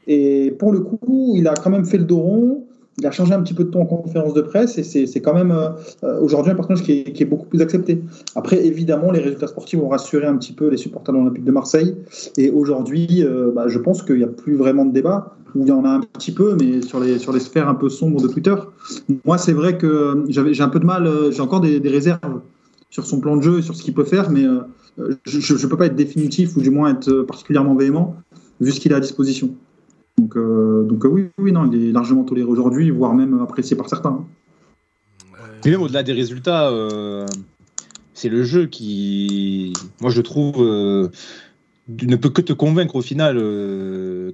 Et pour le coup, il a quand même fait le dos rond il a changé un petit peu de ton en conférence de presse et c'est quand même euh, aujourd'hui un personnage qui est, beaucoup plus accepté. Après, évidemment, les résultats sportifs vont rassurer un petit peu les supporters de l'Olympique de Marseille. Et aujourd'hui, euh, bah, je pense qu'il n'y a plus vraiment de débat, ou il y en a un petit peu, mais sur les, sphères un peu sombres de Twitter. Moi, c'est vrai que j'ai un peu de mal, euh, j'ai encore des, réserves sur son plan de jeu et sur ce qu'il peut faire, mais je ne peux pas être définitif ou du moins être particulièrement véhément vu ce qu'il a à disposition. Donc, euh, donc euh, oui, oui, non, il est largement toléré aujourd'hui, voire même apprécié par certains. Et même au-delà des résultats, euh, c'est le jeu qui, moi je trouve, ne peut que te convaincre au final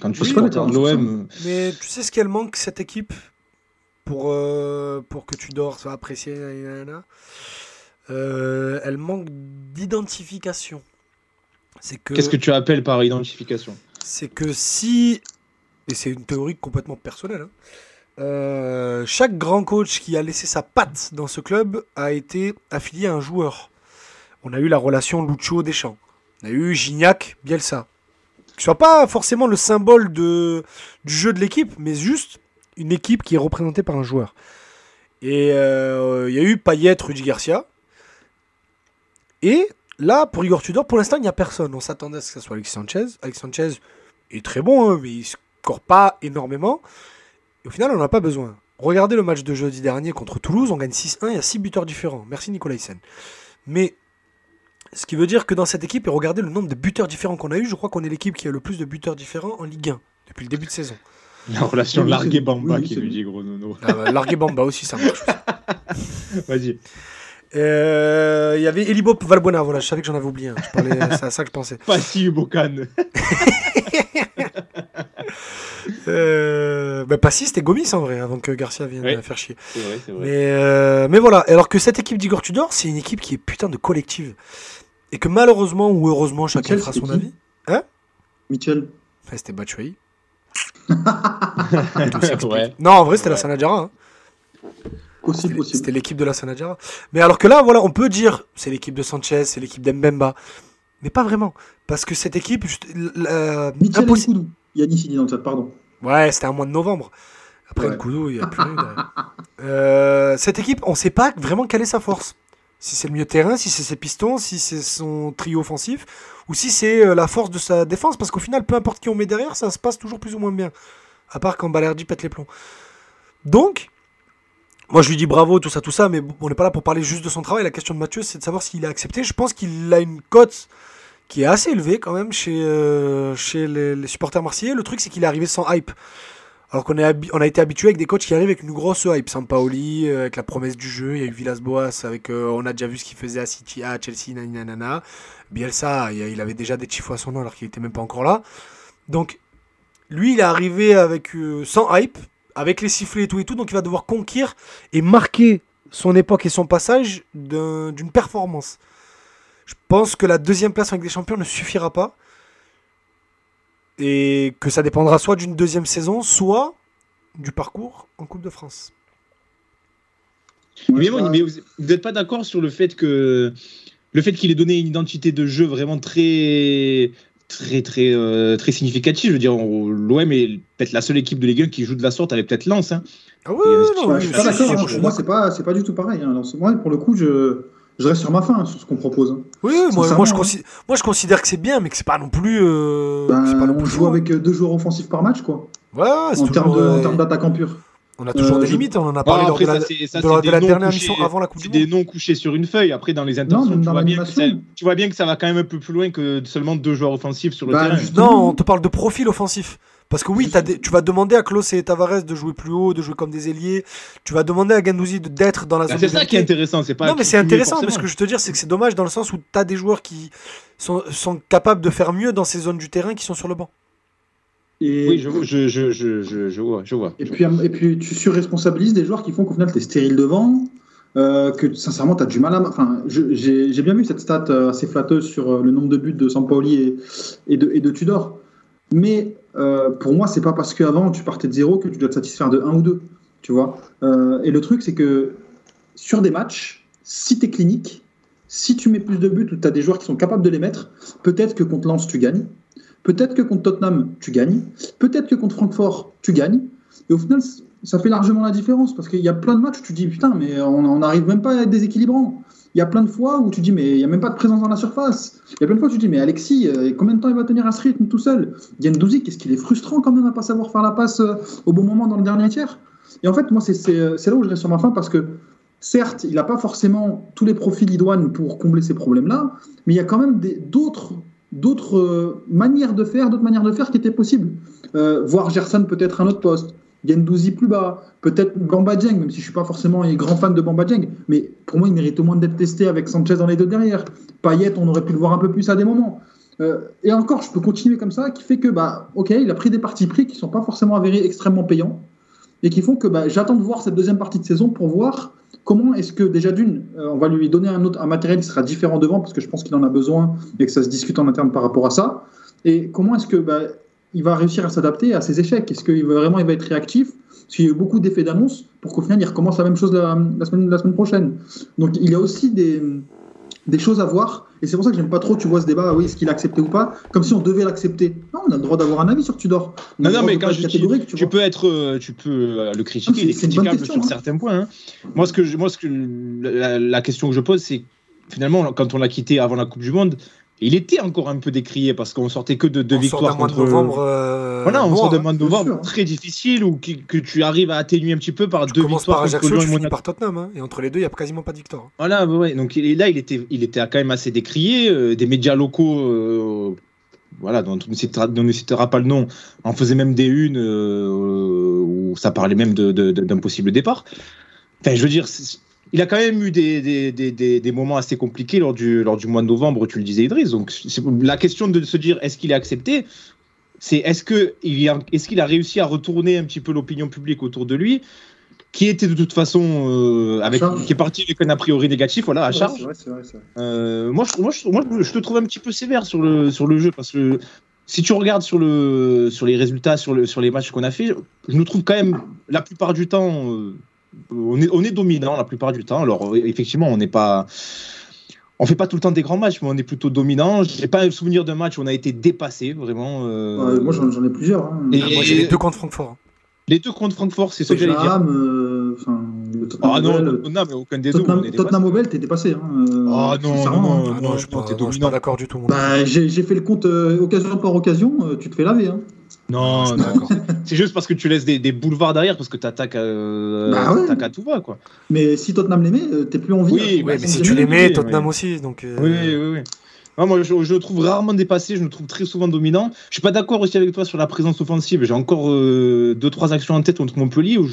quand tu oui, supporter de l'OM. Mais tu sais ce qu'elle manque cette équipe pour, pour que tu dors, soit apprécié. elle manque d'identification. Qu'est-ce que tu appelles par identification? C'est que si et c'est une théorie complètement personnelle, hein. euh, chaque grand coach qui a laissé sa patte dans ce club a été affilié à un joueur. On a eu la relation Lucho-Deschamps. On a eu Gignac-Bielsa. Qui soit pas forcément le symbole du jeu de l'équipe, mais juste une équipe qui est représentée par un joueur. Et euh, il y a eu Payet, Rudy Garcia. Et là, pour Igor Tudor, pour l'instant, il n'y a personne. On s'attendait à ce que ce soit Alexis Sanchez. Alexis Sanchez est très bon, hein, mais il pas énormément. Et au final, on n'en a pas besoin. Regardez le match de jeudi dernier contre Toulouse, on gagne 6-1, il y a 6 buteurs différents. Merci Nicolas Hyssen. Mais ce qui veut dire que dans cette équipe, et regardez le nombre de buteurs différents qu'on a eu, je crois qu'on est l'équipe qui a le plus de buteurs différents en Ligue 1 depuis le début de saison. La relation Largué-Bamba qui lui dit gros nono. Ah bah, Largué-Bamba aussi, ça marche. <laughs> Vas-y. Euh, il y avait Elibo Valbuena, voilà, je savais que j'en avais oublié. C'est à ça que je pensais. Pas si Bocan. <laughs> Euh, bah, pas si, c'était Gomis en vrai, avant que Garcia vienne faire chier. Mais, euh, mais voilà, alors que cette équipe d'Igor Tudor, c'est une équipe qui est putain de collective. Et que malheureusement ou heureusement, chacun fera son avis. Hein? Mitchell. c'était Batshuayi. <laughs> Non, en vrai, c'était la Sanadjara. Hein. C'était l'équipe de la Sanadjara. Mais alors que là, voilà, on peut dire c'est l'équipe de Sanchez, c'est l'équipe d'Embemba. Mais pas vraiment. Parce que cette équipe. Euh, Michel Koudou. Yannis, il dans le chat, pardon. Ouais, c'était un mois de novembre. Après le Koudou, il n'y a plus. <laughs> euh, cette équipe, on ne sait pas vraiment quelle est sa force. Si c'est le milieu de terrain, si c'est ses pistons, si c'est son trio offensif, ou si c'est euh, la force de sa défense. Parce qu'au final, peu importe qui on met derrière, ça se passe toujours plus ou moins bien. À part quand Balerdi pète les plombs. Donc, moi, je lui dis bravo, tout ça, tout ça, mais on n'est pas là pour parler juste de son travail. La question de Mathieu, c'est de savoir s'il a accepté. Je pense qu'il a une cote qui est assez élevée quand même chez, euh, chez les, supporters marseillais. Le truc, c'est qu'il est arrivé sans hype. Alors qu'on on a été habitué avec des coachs qui arrivent avec une grosse hype. Sampaoli, euh, avec la promesse du jeu. Il y a eu Villas-Boas, avec, euh, on a déjà vu ce qu'il faisait à City, à Chelsea, nanana. Bielsa, il avait déjà des chiffres à son nom alors qu'il n'était même pas encore là. Donc, lui, il est arrivé avec, sans hype avec les sifflets et tout et tout, donc il va devoir conquérir et marquer son époque et son passage d'une performance. Je pense que la deuxième place avec des champions ne suffira pas. Et que ça dépendra soit d'une deuxième saison, soit du parcours en Coupe de France. Mais, vous n'êtes pas d'accord sur le fait que le fait qu'il ait donné une identité de jeu vraiment très très très euh, très significatif. Je veux dire, l'OM est peut-être la seule équipe de Ligue 1 qui joue de la sorte avec peut-être Lens. Hein. Ah oui, non, je suis pas d'accord. Hein. moi, c'est pas c'est pas du tout pareil. Hein. moi, pour le coup, je je reste sur ma fin sur ce qu'on propose. Hein. Oui, moi, moi, je considère, moi je considère que c'est bien, mais que c'est pas non plus. Euh, ben, pas non on joue avec deux joueurs offensifs par match, quoi. Ouais, en termes d'attaquant pur. On a toujours euh, des limites, on en a parlé lors de la, dernière mission avant la Coupe du Monde. des noms couchés sur une feuille. Après, dans les intentions, tu, vois bien que ça, tu vois bien que ça va quand même un peu plus loin que seulement deux joueurs offensifs sur le bah, terrain. Non, on te parle de profil offensif. Parce que oui, tu vas demander à Klaus et Tavares de jouer plus haut, de jouer comme des ailiers. Tu vas demander à Gandouzi d'être dans la bah, zone. C'est ça qui est intéressant, c'est pas. Non, mais c'est intéressant. Mais ce que je te dire, c'est que c'est dommage dans le sens où tu as des joueurs qui sont, sont capables de faire mieux dans ces zones du terrain qui sont sur le banc. Oui, je, je, je, je, vois, je vois. Et puis, et puis tu surresponsabilises des joueurs qui font qu'au final, tu es stérile devant, euh, que sincèrement, tu as du mal à. Enfin, j'ai bien vu cette stat euh, assez flatteuse sur euh, le nombre de buts de Sampaoli et, et, de, et de Tudor. Mais pour moi, c'est pas parce qu'avant tu partais de zéro que tu dois te satisfaire de un ou deux. Tu vois Et le truc, c'est que sur des matchs, si tu es clinique, si tu mets plus de buts ou tu as des joueurs qui sont capables de les mettre, peut-être que contre Lens, tu gagnes. Peut-être que contre Tottenham, tu gagnes. Peut-être que contre Francfort, tu gagnes. Et au final, ça fait largement la différence parce qu'il y a plein de matchs où tu dis putain, mais on n'arrive même pas à être déséquilibrant. Il y a plein de fois où tu dis mais il n'y a même pas de présence dans la surface. Il y a plein de fois où tu dis mais Alexis, euh, combien de temps il va tenir à ce rythme tout seul? Douzi, qu'est-ce qu'il est frustrant quand même à pas savoir faire la passe euh, au bon moment dans le dernier tiers? Et en fait, moi, c'est là où je reste sur ma fin parce que certes, il n'a pas forcément tous les profils idoines pour combler ces problèmes-là, mais il y a quand même d'autres euh, manières de faire, d'autres manières de faire qui étaient possibles. Euh, voir Gerson peut-être un autre poste, Gendouzi plus bas, peut-être Bamba Dieng, même si je suis pas forcément un grand fan de Bamba Dieng, mais pour moi il mérite au moins d'être testé avec Sanchez dans les deux derrière. Payet, on aurait pu le voir un peu plus à des moments. Euh, et encore, je peux continuer comme ça, qui fait que, bah, ok, il a pris des partis pris qui sont pas forcément avérés extrêmement payants, et qui font que bah, j'attends de voir cette deuxième partie de saison pour voir Comment est-ce que, déjà d'une, euh, on va lui donner un, autre, un matériel qui sera différent devant, parce que je pense qu'il en a besoin et que ça se discute en interne par rapport à ça Et comment est-ce que bah, il va réussir à s'adapter à ses échecs Est-ce qu'il va vraiment il va être réactif? Parce qu'il y a eu beaucoup d'effets d'annonce pour qu'au final il recommence la même chose la, semaine, la semaine prochaine. Donc il y a aussi des, des choses à voir. Et c'est pour ça que j'aime pas trop, tu vois, ce débat, oui, est-ce qu'il a accepté ou pas, comme si on devait l'accepter. Non, on a le droit d'avoir un avis sur Tudor. non, non, mais quand je dis, tu, peux être, euh, tu peux euh, le critiquer, il est critiquable sur hein. certains points. Hein. Moi, ce que, moi, ce que la question que je pose, c'est finalement, quand on l'a quitté avant la Coupe du Monde, il était encore un peu décrié parce qu'on sortait que de deux victoires contre. novembre. Euh, voilà, on sort de mois de novembre très difficile ou que, tu arrives à atténuer un petit peu par deux victoires par Ajaccio, tu finis par Tottenham, hein, et entre les deux, il n'y a quasiment pas de victoire. Hein. Voilà, ouais, donc là, il était, il était quand même assez décrié. Euh, des médias locaux, euh, voilà, dont on ne, citera, pas le nom, en faisaient même des unes où ça parlait même d'un possible départ. Enfin, je veux dire, il a quand même eu des, des, des, des, moments assez compliqués lors du, lors du mois de novembre, tu le disais, Idriss. Donc, la question de se dire est-ce qu'il est accepté, c'est est-ce qu'il a, est qu'il a réussi à retourner un petit peu l'opinion publique autour de lui qui était de toute façon euh, avec, qui est parti avec un a priori négatif, voilà, à charge. moi, je, moi, je, moi, je te trouve un petit peu sévère sur le, sur le jeu parce que si tu regardes sur, le, sur les résultats, sur, le, sur les matchs qu'on a fait, je nous trouve quand même la plupart du temps, euh, on, est, on est dominant la plupart du temps. Alors effectivement, on n'est pas, on fait pas tout le temps des grands matchs, mais on est plutôt dominant. J'ai pas un souvenir d'un match où on a été dépassé vraiment. Euh... moi j'en ai plusieurs. Hein. Et, moi j'ai les deux contre Francfort. Les deux contre Francfort, c'est ce que j'allais dire. Euh, ah non, Tottenham, mais aucun des Tottenham, deux. Tottenham Mobile, t'es dépassé. Hein, euh, ah non, non, non, ah non, je pense que t'es dominant. d'accord du tout. Bah, j'ai fait le compte euh, occasion par occasion, euh, tu te fais laver. Hein. Non, non. c'est juste parce que tu laisses des, des boulevards derrière, parce que tu attaques, euh, bah ouais. à tout va. Quoi. Mais si Tottenham l'aimait, t'es plus en vie. Oui, mais si tu l'aimais, Tottenham aussi. Donc, Oui, oui, oui moi, je, je, le trouve rarement dépassé, je le trouve très souvent dominant. Je suis pas d'accord aussi avec toi sur la présence offensive. J'ai encore euh, deux, trois actions en tête contre Montpellier où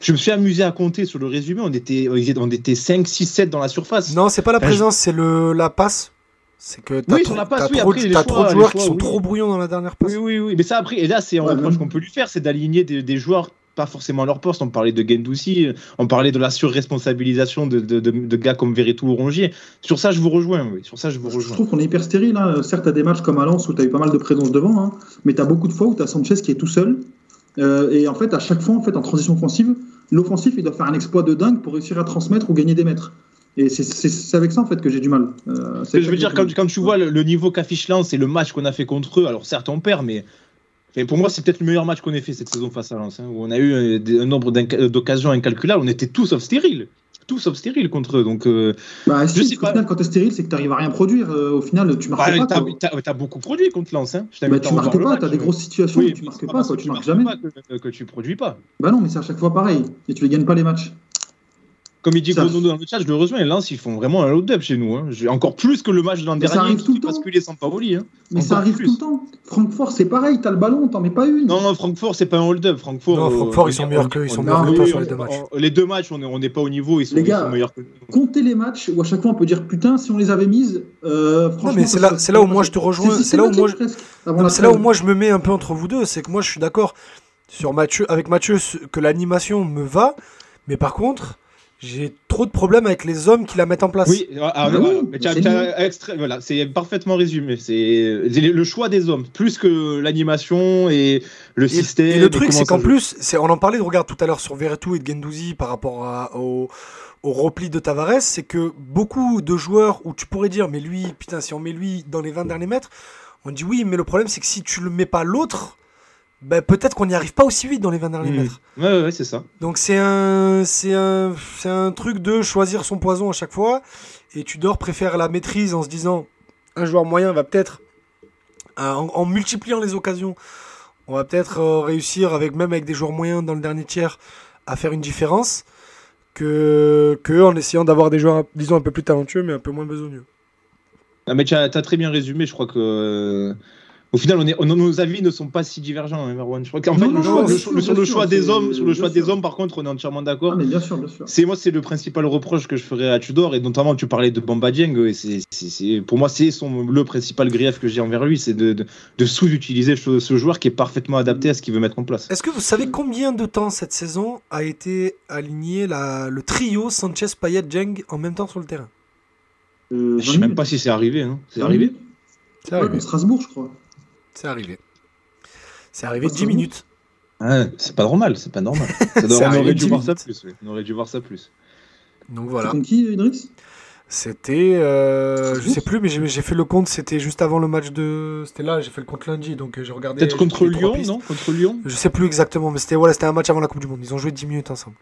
je, me suis amusé à compter sur le résumé. On était, on était 5, 6, 7 dans la surface. Non, c'est pas la présence, c'est le la passe. C'est que t'as oui, trop, la passe, oui, trop, après, trop de joueurs qui sont trop brouillons dans la dernière passe. Oui, oui, oui. Mais ça, après, et là, c'est un reproche qu'on peut lui faire, c'est d'aligner des, des joueurs pas forcément à leur poste. On parlait de Gendouzi, on parlait de la surresponsabilisation de, de, de, gars comme Verretou ou Rongier. Sur ça, je vous rejoins. Oui. Sur ça, je vous rejoins. Je trouve qu'on est hyper stérile. Hein. Certes, tu as des matchs comme à Lens où tu as eu pas mal de présence devant, hein. mais tu as beaucoup de fois où tu as Sanchez qui est tout seul. Euh, et en fait, à chaque fois, en, fait, en transition offensive, l'offensif, il doit faire un exploit de dingue pour réussir à transmettre ou gagner des mètres. Et c'est avec ça en fait que j'ai du mal. Euh, je veux dire, quand, quand, tu vois le, le niveau qu'affiche Lens et le match qu'on a fait contre eux, alors certes on perd, mais et pour moi, c'est peut-être le meilleur match qu'on ait fait cette saison face à Lens, hein, où on a eu euh, un, nombre d'occasions incalculables. On était tous sauf stériles. Tous sauf stériles contre eux. Donc, euh, bah, si, au final, quand t'es stérile, c'est que t'arrives à rien produire. Euh, au final, tu marques bah, pas. T'as beaucoup produit contre Lens. Hein. Bah, tu marques pas, t'as des grosses situations où tu marques pas, quoi, tu marques jamais. Pas que, que, tu produis pas. Bah non, mais c'est à chaque fois pareil. Et tu les gagnes pas les matchs. Comme il dit Bruno dans le chat, je le rejoins. Et Lens, ils font vraiment un hold-up chez nous. Hein. Encore plus que le match de l'an dernier. Ça arrive tout le temps. sans Paoli. Hein. Mais ça arrive tout le temps. Francfort, c'est pareil. T'as le ballon, t'en mets pas une. Non, non, Francfort, c'est pas un hold-up. Francfort, non, Francfort, ils sont meilleurs que, ils sont meilleurs que toi sur les deux matchs. les deux matchs, on n'est pas au niveau. Ils sont, les gars, meilleurs que Comptez les matchs où à chaque fois on peut dire putain, si on les avait mises. Euh, franchement, mais c'est là, c'est là où moi je te rejoins. C'est là où moi, c'est là où moi je me mets un peu entre vous deux. C'est que moi je suis d'accord sur Mathieu, avec Mathieu que l'animation me va, mais par contre j'ai trop de problèmes avec les hommes qui la mettent en place. Oui, c'est parfaitement résumé. C'est le choix des hommes, plus que l'animation et le système. Et le truc, c'est qu'en plus, on en parlait de regarde tout à l'heure sur Verretou et de Gendouzi par rapport au, au repli de Tavares, c'est que beaucoup de joueurs où tu pourrais dire, mais lui, putain, si on met lui dans les 20 derniers mètres, on dit oui, mais le problème, c'est que si tu le mets pas l'autre, bah, peut-être qu'on n'y arrive pas aussi vite dans les 20 derniers mmh. mètres. Ouais, ouais, c'est ça. Donc c'est un, c'est un, c'est un truc de choisir son poison à chaque fois. Et Tudor préfère la maîtrise en se disant, un joueur moyen va peut-être, euh, en, multipliant les occasions, on va peut-être euh, réussir avec même avec des joueurs moyens dans le dernier tiers à faire une différence que, que en essayant d'avoir des joueurs, disons un peu plus talentueux mais un peu moins besogneux. Ah, mais tu as, as, très bien résumé. Je crois que au final, on est, nos avis ne sont pas si divergents, hein, Marwan. Je crois qu'en fait, sur le choix des hommes, sur le choix des hommes, par contre, on est entièrement d'accord. Ah, bien sûr, bien sûr. C'est moi, c'est le principal reproche que je ferais à Tudor, et notamment tu parlais de Bamba Dieng, et c'est, pour moi, c'est le principal grief que j'ai envers lui, c'est de, de, sous-utiliser ce, joueur qui est parfaitement adapté à ce qu'il veut mettre en place. Est-ce que vous savez combien de temps cette saison a été aligné la, le trio Sanchez, Payet, Dieng en même temps sur le terrain? Euh, Je sais même pas si c'est arrivé. Hein. C'est arrivé. C'est arrivé. Strasbourg, je crois. C'est arrivé. C'est arrivé 10 minutes. c'est pas normal, c'est pas normal. <laughs> on, aurait dû voir ça plus, on aurait dû voir ça plus. Donc voilà. Contre qui, Idriss C'était. Euh, je sais plus, mais j'ai fait le compte, c'était juste avant le match de. C'était là, j'ai fait le compte lundi, donc euh, j'ai regardé. Peut-être contre Lyon, non? Contre Lyon? Je sais plus exactement, mais c'était voilà, un match avant la Coupe du Monde. Ils ont joué 10 minutes ensemble.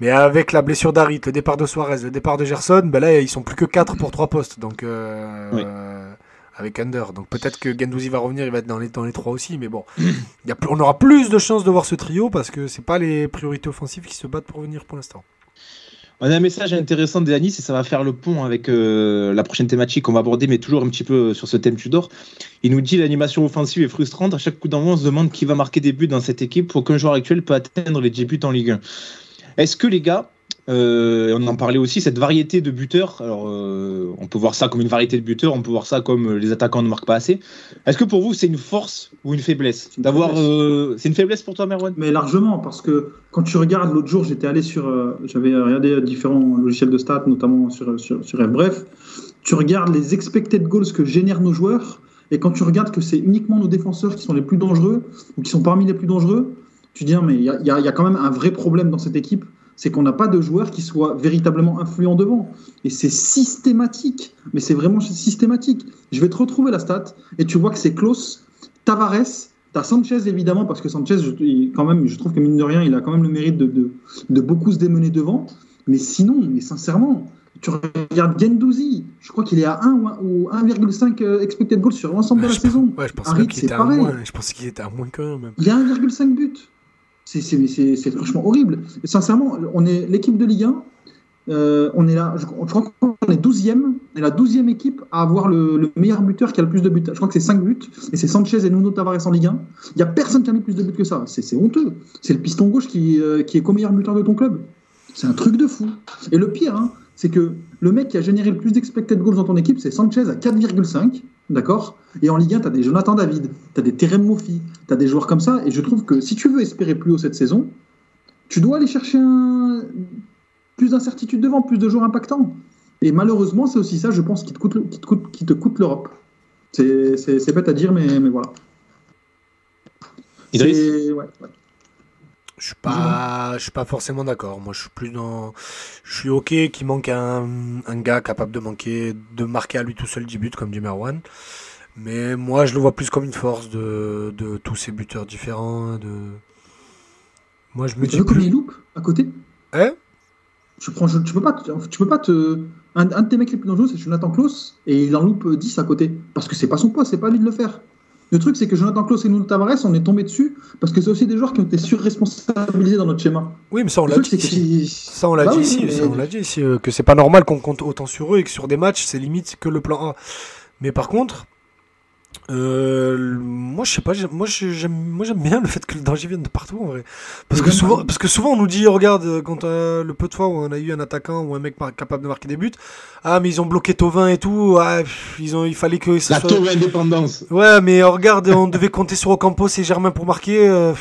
Mais avec la blessure d'Arit, le départ de Suarez, le départ de Gerson, ben là, ils sont plus que 4 pour 3 postes. Donc. Euh, oui avec Under. Donc peut-être que Gendouzi va revenir, il va être dans les, dans les trois aussi, mais bon, on aura plus de chances de voir ce trio parce que c'est pas les priorités offensives qui se battent pour venir pour l'instant. On a un message intéressant de Denis et ça va faire le pont avec euh, la prochaine thématique qu'on va aborder, mais toujours un petit peu sur ce thème Tudor. Il nous dit l'animation offensive est frustrante. À chaque coup d'envoi, on se demande qui va marquer des buts dans cette équipe pour qu'un joueur actuel peut atteindre les 10 buts en Ligue 1. Est-ce que les gars, euh, on en parlait aussi, cette variété de buteurs. Alors, euh, on peut voir ça comme une variété de buteurs, on peut voir ça comme euh, les attaquants ne marquent pas assez. Est-ce que pour vous, c'est une force ou une faiblesse d'avoir C'est une faiblesse pour toi, Merwan? Mais largement, parce que quand tu regardes l'autre jour, j'étais allé sur, j'avais regardé différents logiciels de stats, notamment sur sur, sur Bref, tu regardes les expected goals que génèrent nos joueurs Et quand tu regardes que c'est uniquement nos défenseurs qui sont les plus dangereux, ou qui sont parmi les plus dangereux, tu dis, ah, mais il y a, quand même un vrai problème dans cette équipe, c'est qu'on n'a pas de joueurs qui soient véritablement influents devant. Et c'est systématique, mais c'est vraiment systématique. Je vais te retrouver la stat, et tu vois que c'est Klaus, Tavares, T'as Sanchez évidemment parce que Sanchez, je, quand même, je trouve que mine de rien, il a quand même le mérite de, de, de beaucoup se démener devant. Mais sinon, mais sincèrement, tu regardes Gendouzi, je crois qu'il est à 1 ou 1,5 euh, expected goals sur l'ensemble de la saison. Ouais, je pensais qu'il était, à moins. Je pensais qu'il était à moins quand même. Il y a 1,5 but. C'est franchement horrible. Et sincèrement, on est l'équipe de Ligue 1. Euh, on est là, je, crois qu'on est 12e, on est la 12e équipe à avoir le, meilleur buteur qui a le plus de buts. Je crois que c'est 5 buts, et c'est Sanchez et Nuno Tavares en Ligue 1. Il n'y a personne qui a mis plus de buts que ça. C'est honteux. C'est le piston gauche qui, euh, qui est co-meilleur buteur de ton club. C'est un truc de fou. Et le pire, hein, c'est que le mec qui a généré le plus d'expected goals dans ton équipe, c'est Sanchez à 4,5. D'accord? Et en Ligue 1, tu as des Jonathan David, tu as des Terem Moffi, tu as des joueurs comme ça. Et je trouve que si tu veux espérer plus haut cette saison, tu dois aller chercher un... plus d'incertitude devant, plus de joueurs impactants. Et malheureusement, c'est aussi ça, je pense, qui te coûte, qui te coûte, qui te coûte l'Europe. C'est bête à dire, mais, mais voilà. Idriss? Ouais, ouais. Je suis pas, je suis pas forcément d'accord. Moi, je suis plus dans, je suis ok qu'il manque un, un, gars capable de manquer, de marquer à lui tout seul 10 buts comme du Merwan. Mais moi, je le vois plus comme une force de, de tous ces buteurs différents. De... Moi, je me dis. Tu veux plus... il loupe à côté? Hein? Tu, prends, tu peux pas, tu peux pas te. Un, un de tes mecs les plus dangereux, c'est Jonathan Klaus, et il en loupe 10 à côté. Parce que c'est pas son poids, c'est pas lui de le faire. Le truc, c'est que Jonathan Klaus et Nuno Tavares, on est tombé dessus parce que c'est aussi des joueurs qui ont été surresponsabilisés dans notre schéma. Oui, mais ça, on l'a dit. Ça, on l'a dit ici. on l'a dit ici. que c'est pas normal qu'on compte autant sur eux et que sur des matchs, c'est limite que le plan A. Mais par contre, euh, moi, je sais pas. Moi, j'aime, moi, j'aime bien le fait que le danger vienne de partout, en vrai. Parce que souvent, parce que souvent, on nous dit, regarde, quand euh, le peu de fois où on a eu un attaquant ou un mec capable de marquer des buts, ah, mais ils ont bloqué Tovin et tout. Ah, ils ont, il fallait que ça La soit... indépendance. Ouais, mais regarde, on devait compter sur Ocampos et Germain pour marquer. Euh,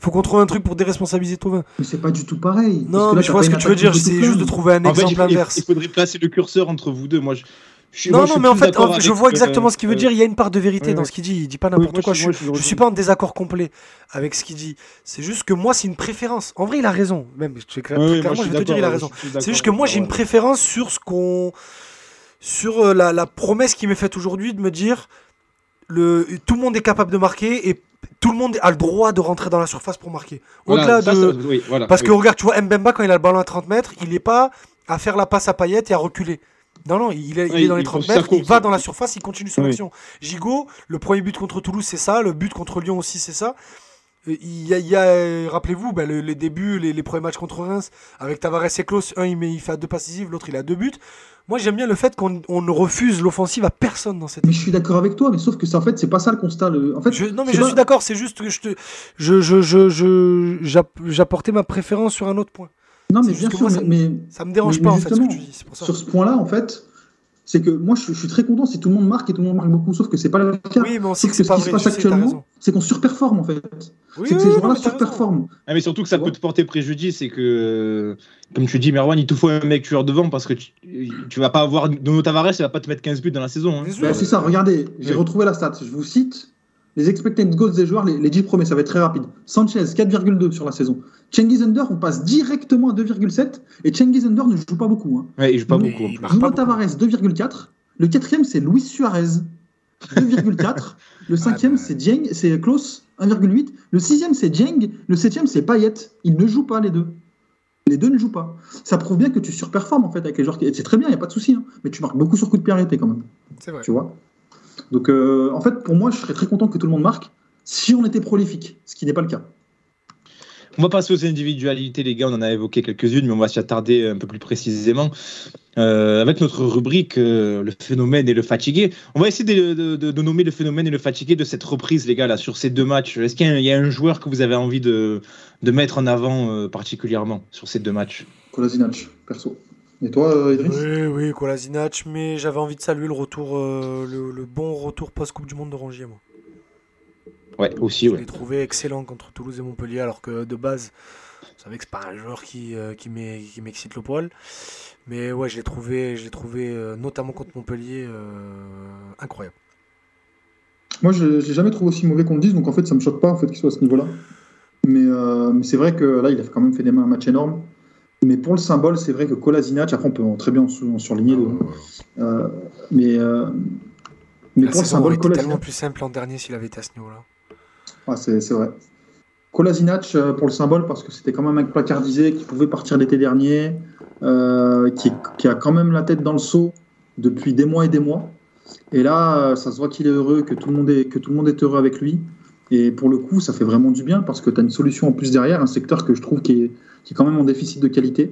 faut qu'on trouve un truc pour déresponsabiliser Tovin. Mais c'est pas du tout pareil. Non, mais je vois ce que tu veux dire. C'est juste de trouver un exemple inverse. Il faudrait placer le curseur entre vous deux. Moi, je non, non, mais en fait, je vois exactement ce qu'il veut dire. Il y a une part de vérité dans ce qu'il dit. Il dit pas n'importe quoi. Je, je, suis pas en désaccord complet avec ce qu'il dit. C'est juste que moi, c'est une préférence. En vrai, il a raison. Même, je, clairement, je, vais te dire, il a raison. C'est juste que moi, j'ai une préférence sur ce qu'on, sur euh, la, la promesse qui m'est faite aujourd'hui de me dire, le, tout le monde est capable de marquer et tout le monde a le droit de rentrer dans la surface pour marquer. Au-delà de, parce que regarde, tu vois, Mbemba quand il a le ballon à 30 mètres, il n'est pas à faire la passe à Payet et à reculer. Non, non, il est, dans les 30 mètres, il va dans la surface, il continue son action. Gigot, le premier but contre Toulouse, c'est ça, le but contre Lyon aussi, c'est ça. Il y a, rappelez-vous, ben, les débuts, les, premiers matchs contre Reims, avec Tavares et Klaus, un il, met, il fait deux passes l'autre il a deux buts. Moi j'aime bien le fait qu'on ne refuse l'offensive à personne dans cette. Mais je suis d'accord avec toi, mais sauf que en fait c'est pas ça le constat. En fait, non mais je suis d'accord, c'est juste que je te, je, je, je, j'apportais ma préférence sur un autre point. Non, mais bien sûr, mais, ça me dérange pas en fait ce que tu dis. Sur ce point-là, en fait, c'est que moi je, suis très content si tout le monde marque et tout le monde marque beaucoup, sauf que c'est pas le cas. Oui, mais on sait que, ce qui se passe actuellement, c'est qu'on surperforme en fait. c'est que ces joueurs-là surperforment. Ah, mais surtout que ça peut te porter préjudice, c'est que, comme tu dis, Merwan, il te faut un mec tueur devant parce que tu, tu vas pas avoir. Dono Tavares, il va pas te mettre 15 buts dans la saison. Hein. Bah, c'est ça, regardez, j'ai retrouvé la stat. Je vous cite les expected goals des joueurs, les, les 10 premiers, ça va être très rapide. Sanchez, 4,2 sur la saison. Cengiz Under, on passe directement à 2,7. Et Cengiz Under ne joue pas beaucoup. Hein. Ouais, il joue pas beaucoup. Nuno Tavares, 2,4. Le quatrième, c'est Luis Suarez, 2,4. le cinquième, ah, c'est Dieng, c'est Klaus, 1,8. Le sixième, c'est Dieng. Le septième, c'est Payet. Ils ne jouent pas, les deux. Les deux ne jouent pas. Ça prouve bien que tu surperformes, en fait, avec les joueurs. C'est très bien, il n'y a pas de souci. Hein. Mais tu marques beaucoup sur coup de pied arrêté, quand même. C'est vrai. Tu vois? Donc, euh, en fait, pour moi, je serais très content que tout le monde marque si on était prolifique, ce qui n'est pas le cas. On va passer aux individualités, les gars. On en a évoqué quelques-unes, mais on va s'y attarder un peu plus précisément. Euh, avec notre rubrique euh, le phénomène et le fatigué. On va essayer de, nommer le phénomène et le fatigué de cette reprise, les gars, là, sur ces deux matchs. Est-ce qu'il y, a un joueur que vous avez envie de, mettre en avant particulièrement sur ces deux matchs? Kolasinac, perso. Et toi, euh, Idriss? Oui, oui, Kolasinac, mais j'avais envie de saluer le retour, euh, le, bon retour post-Coupe du Monde de Rangier, moi. Ouais, aussi, je ouais. l'ai trouvé excellent contre Toulouse et Montpellier, alors que de base, vous savez que c'est pas un joueur qui, euh, qui m'excite le poil. Mais ouais, je l'ai trouvé, je trouvé notamment contre Montpellier, incroyable. Moi, je n'ai jamais trouvé aussi mauvais qu'on le dise, donc en fait, ça me choque pas en fait qu'il soit à ce niveau-là. Mais, euh, mais c'est vrai que là, il a quand même fait des mains un match énorme. Mais pour le symbole, c'est vrai que Kolasinac, après on peut très bien en surligner. Euh, mais euh, mais pour le symbole, Kolasinac. tellement plus simple l'an dernier s'il avait été à ce niveau-là. Ah, c'est vrai. Kolasinac pour le symbole, parce que c'était quand même un mec placardisé qui pouvait partir l'été dernier, qui, qui, a quand même la tête dans le seau depuis des mois et des mois. Et là, ça se voit qu'il est heureux, que tout, le monde est, que tout le monde est heureux avec lui. Et pour le coup, ça fait vraiment du bien parce que tu as une solution en plus derrière, un secteur que je trouve qui est, qui est quand même en déficit de qualité.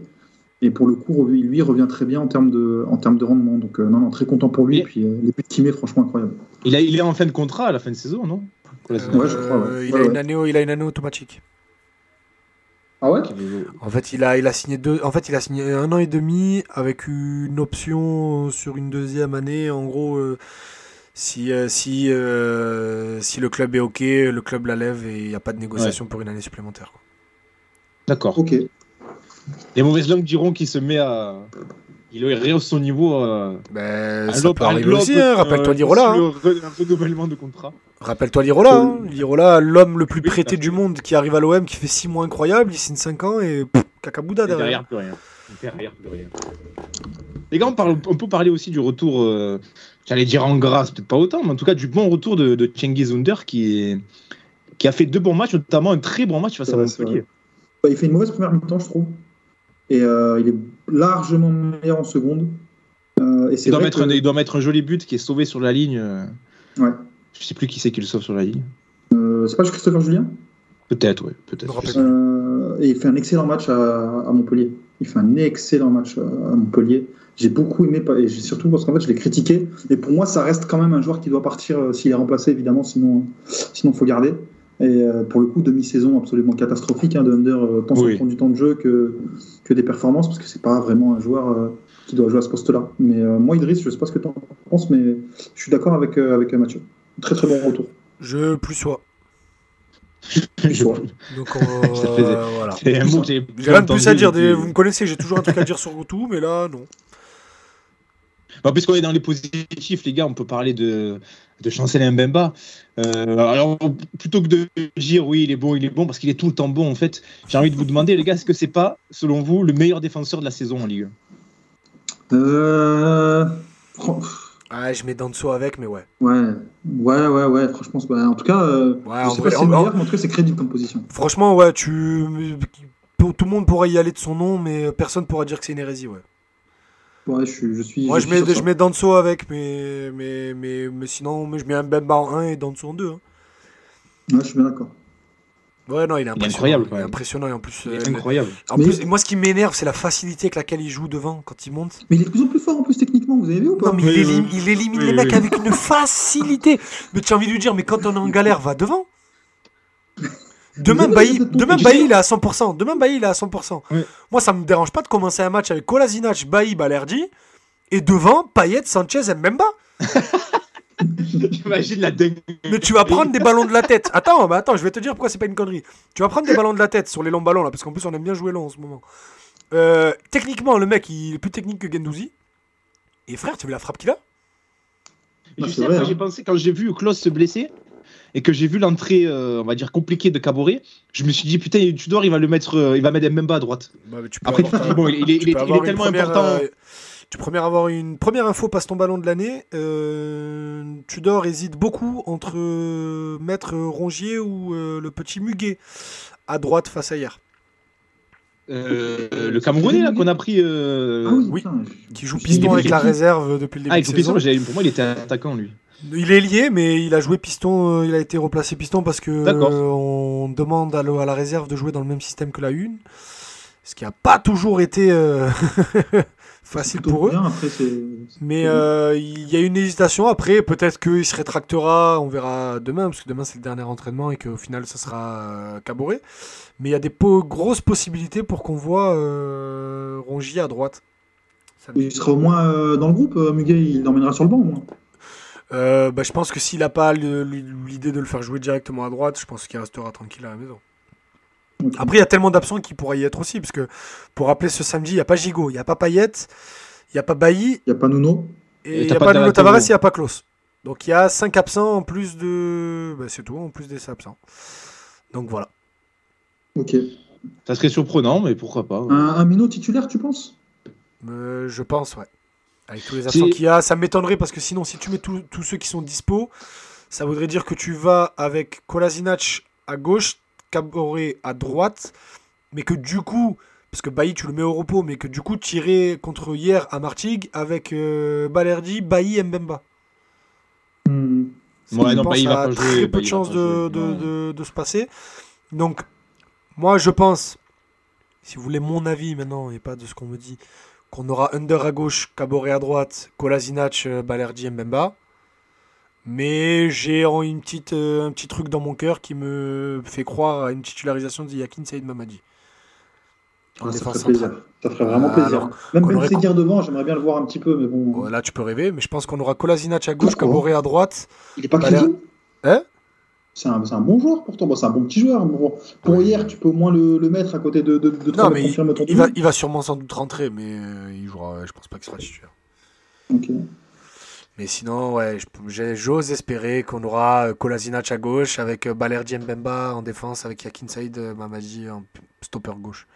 Et pour le coup, lui, revient très bien en termes de, en termes de rendement. Donc, euh, non, non, très content pour lui. Et, puis, euh, les buts qu'il met, franchement, incroyable. Il, a, il est en fin de contrat à la fin de saison, non? Ouais, je crois. Il, a Une année, il a une année automatique. Ah ouais? En fait, il a, il a signé deux. En fait, il a signé un an et demi avec une option sur une deuxième année. En gros, euh, si, si, si le club est ok, le club la lève et il n'y a pas de négociation pour une année supplémentaire. D'accord. Ok. Les mauvaises langues diront qu'il se met à. Il rehausse son niveau. Euh, ben, ça peut arriver aussi, hein. rappelle-toi euh, Lirola. Hein. Un renouvellement de contrat. Rappelle-toi Lirola. Hein. Lirola, l'homme le plus prêté du monde qui arrive à l'OM, qui fait 6 mois incroyables, il signe 5 ans et cacabouda derrière. derrière, plus rien. Derrière, plus rien. Les gars, on, parle, on, peut parler aussi du retour, euh, j'allais dire en grâce, peut-être pas autant, mais en tout cas du bon retour de, de Cengiz Under qui, qui a fait deux bons matchs, notamment un très bon match face à Montpellier. Bah, il fait une mauvaise première mi-temps, je trouve. Et euh, il est largement meilleur en seconde. Euh, et il, doit mettre un, il doit mettre un joli but qui est sauvé sur la ligne. Euh. Ouais. Je sais plus qui c'est qui le sauve sur la ligne. c'est pas Christopher Julien? Peut-être, oui. Peut-être. et il fait un excellent match à, Montpellier. Il fait un excellent match à, Montpellier. J'ai beaucoup aimé, et surtout parce qu'en fait, je l'ai critiqué. Et pour moi, ça reste quand même un joueur qui doit partir s'il est remplacé, évidemment, sinon il faut garder. Et euh, pour le coup, demi-saison absolument catastrophique hein, de Under, euh, tant sur du temps de jeu que, que des performances, parce que c'est pas vraiment un joueur euh, qui doit jouer à ce poste-là. Mais moi, Idriss, je sais pas ce que tu en penses, mais je suis d'accord avec, avec Mathieu. Très très bon retour. Je plus sois. je... <laughs> Donc voilà. J'ai rien de plus à dire. Vous me connaissez, j'ai toujours un truc à dire sur tout, mais là, non. Bah, Puisqu'on est dans les positifs, les gars, on peut parler de, de Chancel Mbemba. Euh, alors, plutôt que de dire oui, il est bon, il est bon, parce qu'il est tout le temps bon, en fait, j'ai envie de vous demander, les gars, est-ce que c'est pas, selon vous, le meilleur défenseur de la saison en Ligue 1 euh... Ah, je mets Danso avec, mais ouais. Ouais, ouais, ouais, ouais. Franchement, en tout cas, euh, ouais, je sais pas si c'est meilleur, mais en tout cas, c'est crédible comme position. Franchement, ouais, tu, tout le monde pourrait y aller de son nom, mais personne pourra dire que c'est une hérésie, ouais. Ouais, je, suis. Moi, je, mets, je mets Danso avec, mais, mais, mais, mais sinon, je mets un Bemba en 1 et Danso en 2. Hein. Ouais, je suis bien d'accord. Ouais, non, il est impressionnant. Il est impressionnant et en plus. Il est euh, incroyable. En plus, moi, ce qui m'énerve, c'est la facilité avec laquelle il joue devant quand il monte. Mais il est de plus en plus fort en plus techniquement, vous avez vu ou pas? Non, mais il, élimine, il élimine les mecs avec une facilité. Mais tu as envie de lui dire, mais quand on est en galère, va devant. Demain, Bailly, demain Bailly, il est à 100%. Demain, Bailly, il est à 100%. Moi, ça me dérange pas de commencer un match avec Kolasinac, Bailly, Balerdi. Et devant, Payet, Sanchez et Mbemba. <laughs> J'imagine la dingue. Mais tu vas prendre des ballons de la tête. Attends, mais attends, je vais te dire pourquoi c'est pas une connerie. Tu vas prendre des ballons de la tête sur les longs ballons là, parce qu'en plus on aime bien jouer long en ce moment. Euh, techniquement, le mec il est plus technique que Gendouzi. Et frère, tu as vu la frappe qu'il a? J'ai hein. pensé quand j'ai vu Klaus se blesser, et que j'ai vu l'entrée, euh, on va dire, compliquée de Caboret, je me suis dit, putain, Tudor, il va le mettre, euh, il va mettre même pas à droite. Bah, Après, tu <laughs> bon, il, est, tellement important. Euh, tu pourrais avoir une première info, passe ton ballon de l'année. Tudor hésite beaucoup entre mettre Rongier ou le petit Muguet à droite face à hier. le Camerounais là qu'on a pris ah oui, qui joue piston avec la réserve depuis le début ah, de saison. Piston, pour moi il était attaquant lui il est lié, mais il a joué piston. Euh, il a été replacé piston parce que on demande à, la réserve de jouer dans le même système que la une, ce qui n'a pas toujours été euh, <laughs> facile pour eux. mais euh, il y a une hésitation. Après, peut-être qu'il se rétractera. On verra demain, parce que demain c'est le dernier entraînement et qu'au final ça sera Caboret. Mais il y a des grosses possibilités pour qu'on voit Rongier à droite. il sera au moins dans le groupe. Muguet, il l'emmènera sur le banc au moins. Euh, bah, je pense que s'il n'a pas l'idée de le faire jouer directement à droite, je pense qu'il restera tranquille à la maison. Après, il y a tellement d'absents qui pourraient y être aussi, parce que pour rappeler ce samedi, il n'y a pas Gigot, il n'y a pas Payet, il n'y a pas Bailly. Il n'y a pas Nuno. Et il n'y a pas Nuno Tavares, il n'y a pas Klaus. Donc il y a 5 absents en plus de. Bah, c'est tout, en plus des absents. Donc voilà. Ok. Ça serait surprenant, mais pourquoi pas. Un, un minot titulaire, tu penses? Euh, Je pense, ouais. Avec tous les absents qu'il y a, ça m'étonnerait parce que sinon, si tu mets tous ceux qui sont dispo, ça voudrait dire que tu vas avec Kolasinac à gauche, Caboret à droite, mais que du coup, parce que Bailly tu le mets au repos, mais que du coup tirer contre hier à Martigues avec euh, Balerdi, Bailly, Mbemba. Hmm. Ouais, non, Bailly va pas jouer. Très peu de chances de, de, de, se passer. Donc, moi je pense, si vous voulez mon avis maintenant et pas de ce qu'on me dit, qu'on aura Under à gauche, Caboret à droite, Kolasinac, euh, Balerdi, Mbemba. Mais j'ai une petite, euh, un petit truc dans mon cœur qui me fait croire à une titularisation de Yakin Saïd Mamadi. Ah, ça ferait plaisir. Ça ferait vraiment plaisir. Même Ben Seguir devant, j'aimerais bien le voir un petit peu, mais bon. là, tu peux rêver, mais je pense qu'on aura Kolasinac à gauche, Caboret à droite. Il est pas crédible? Hein? C'est un, un, bon joueur pourtant, c'est un bon petit joueur. pour hier, tu peux au moins le, le mettre à côté de, de, de non, mais il, il, va, il, va, sûrement sans doute rentrer, mais euh, il jouera, je pense pas qu'il sera titulaire. Ok. Mais sinon, ouais, j'ose espérer qu'on aura Kolasinac à gauche avec euh, Balerdi Mbemba en défense avec Yakin Saïd euh, Mamadi en stopper gauche.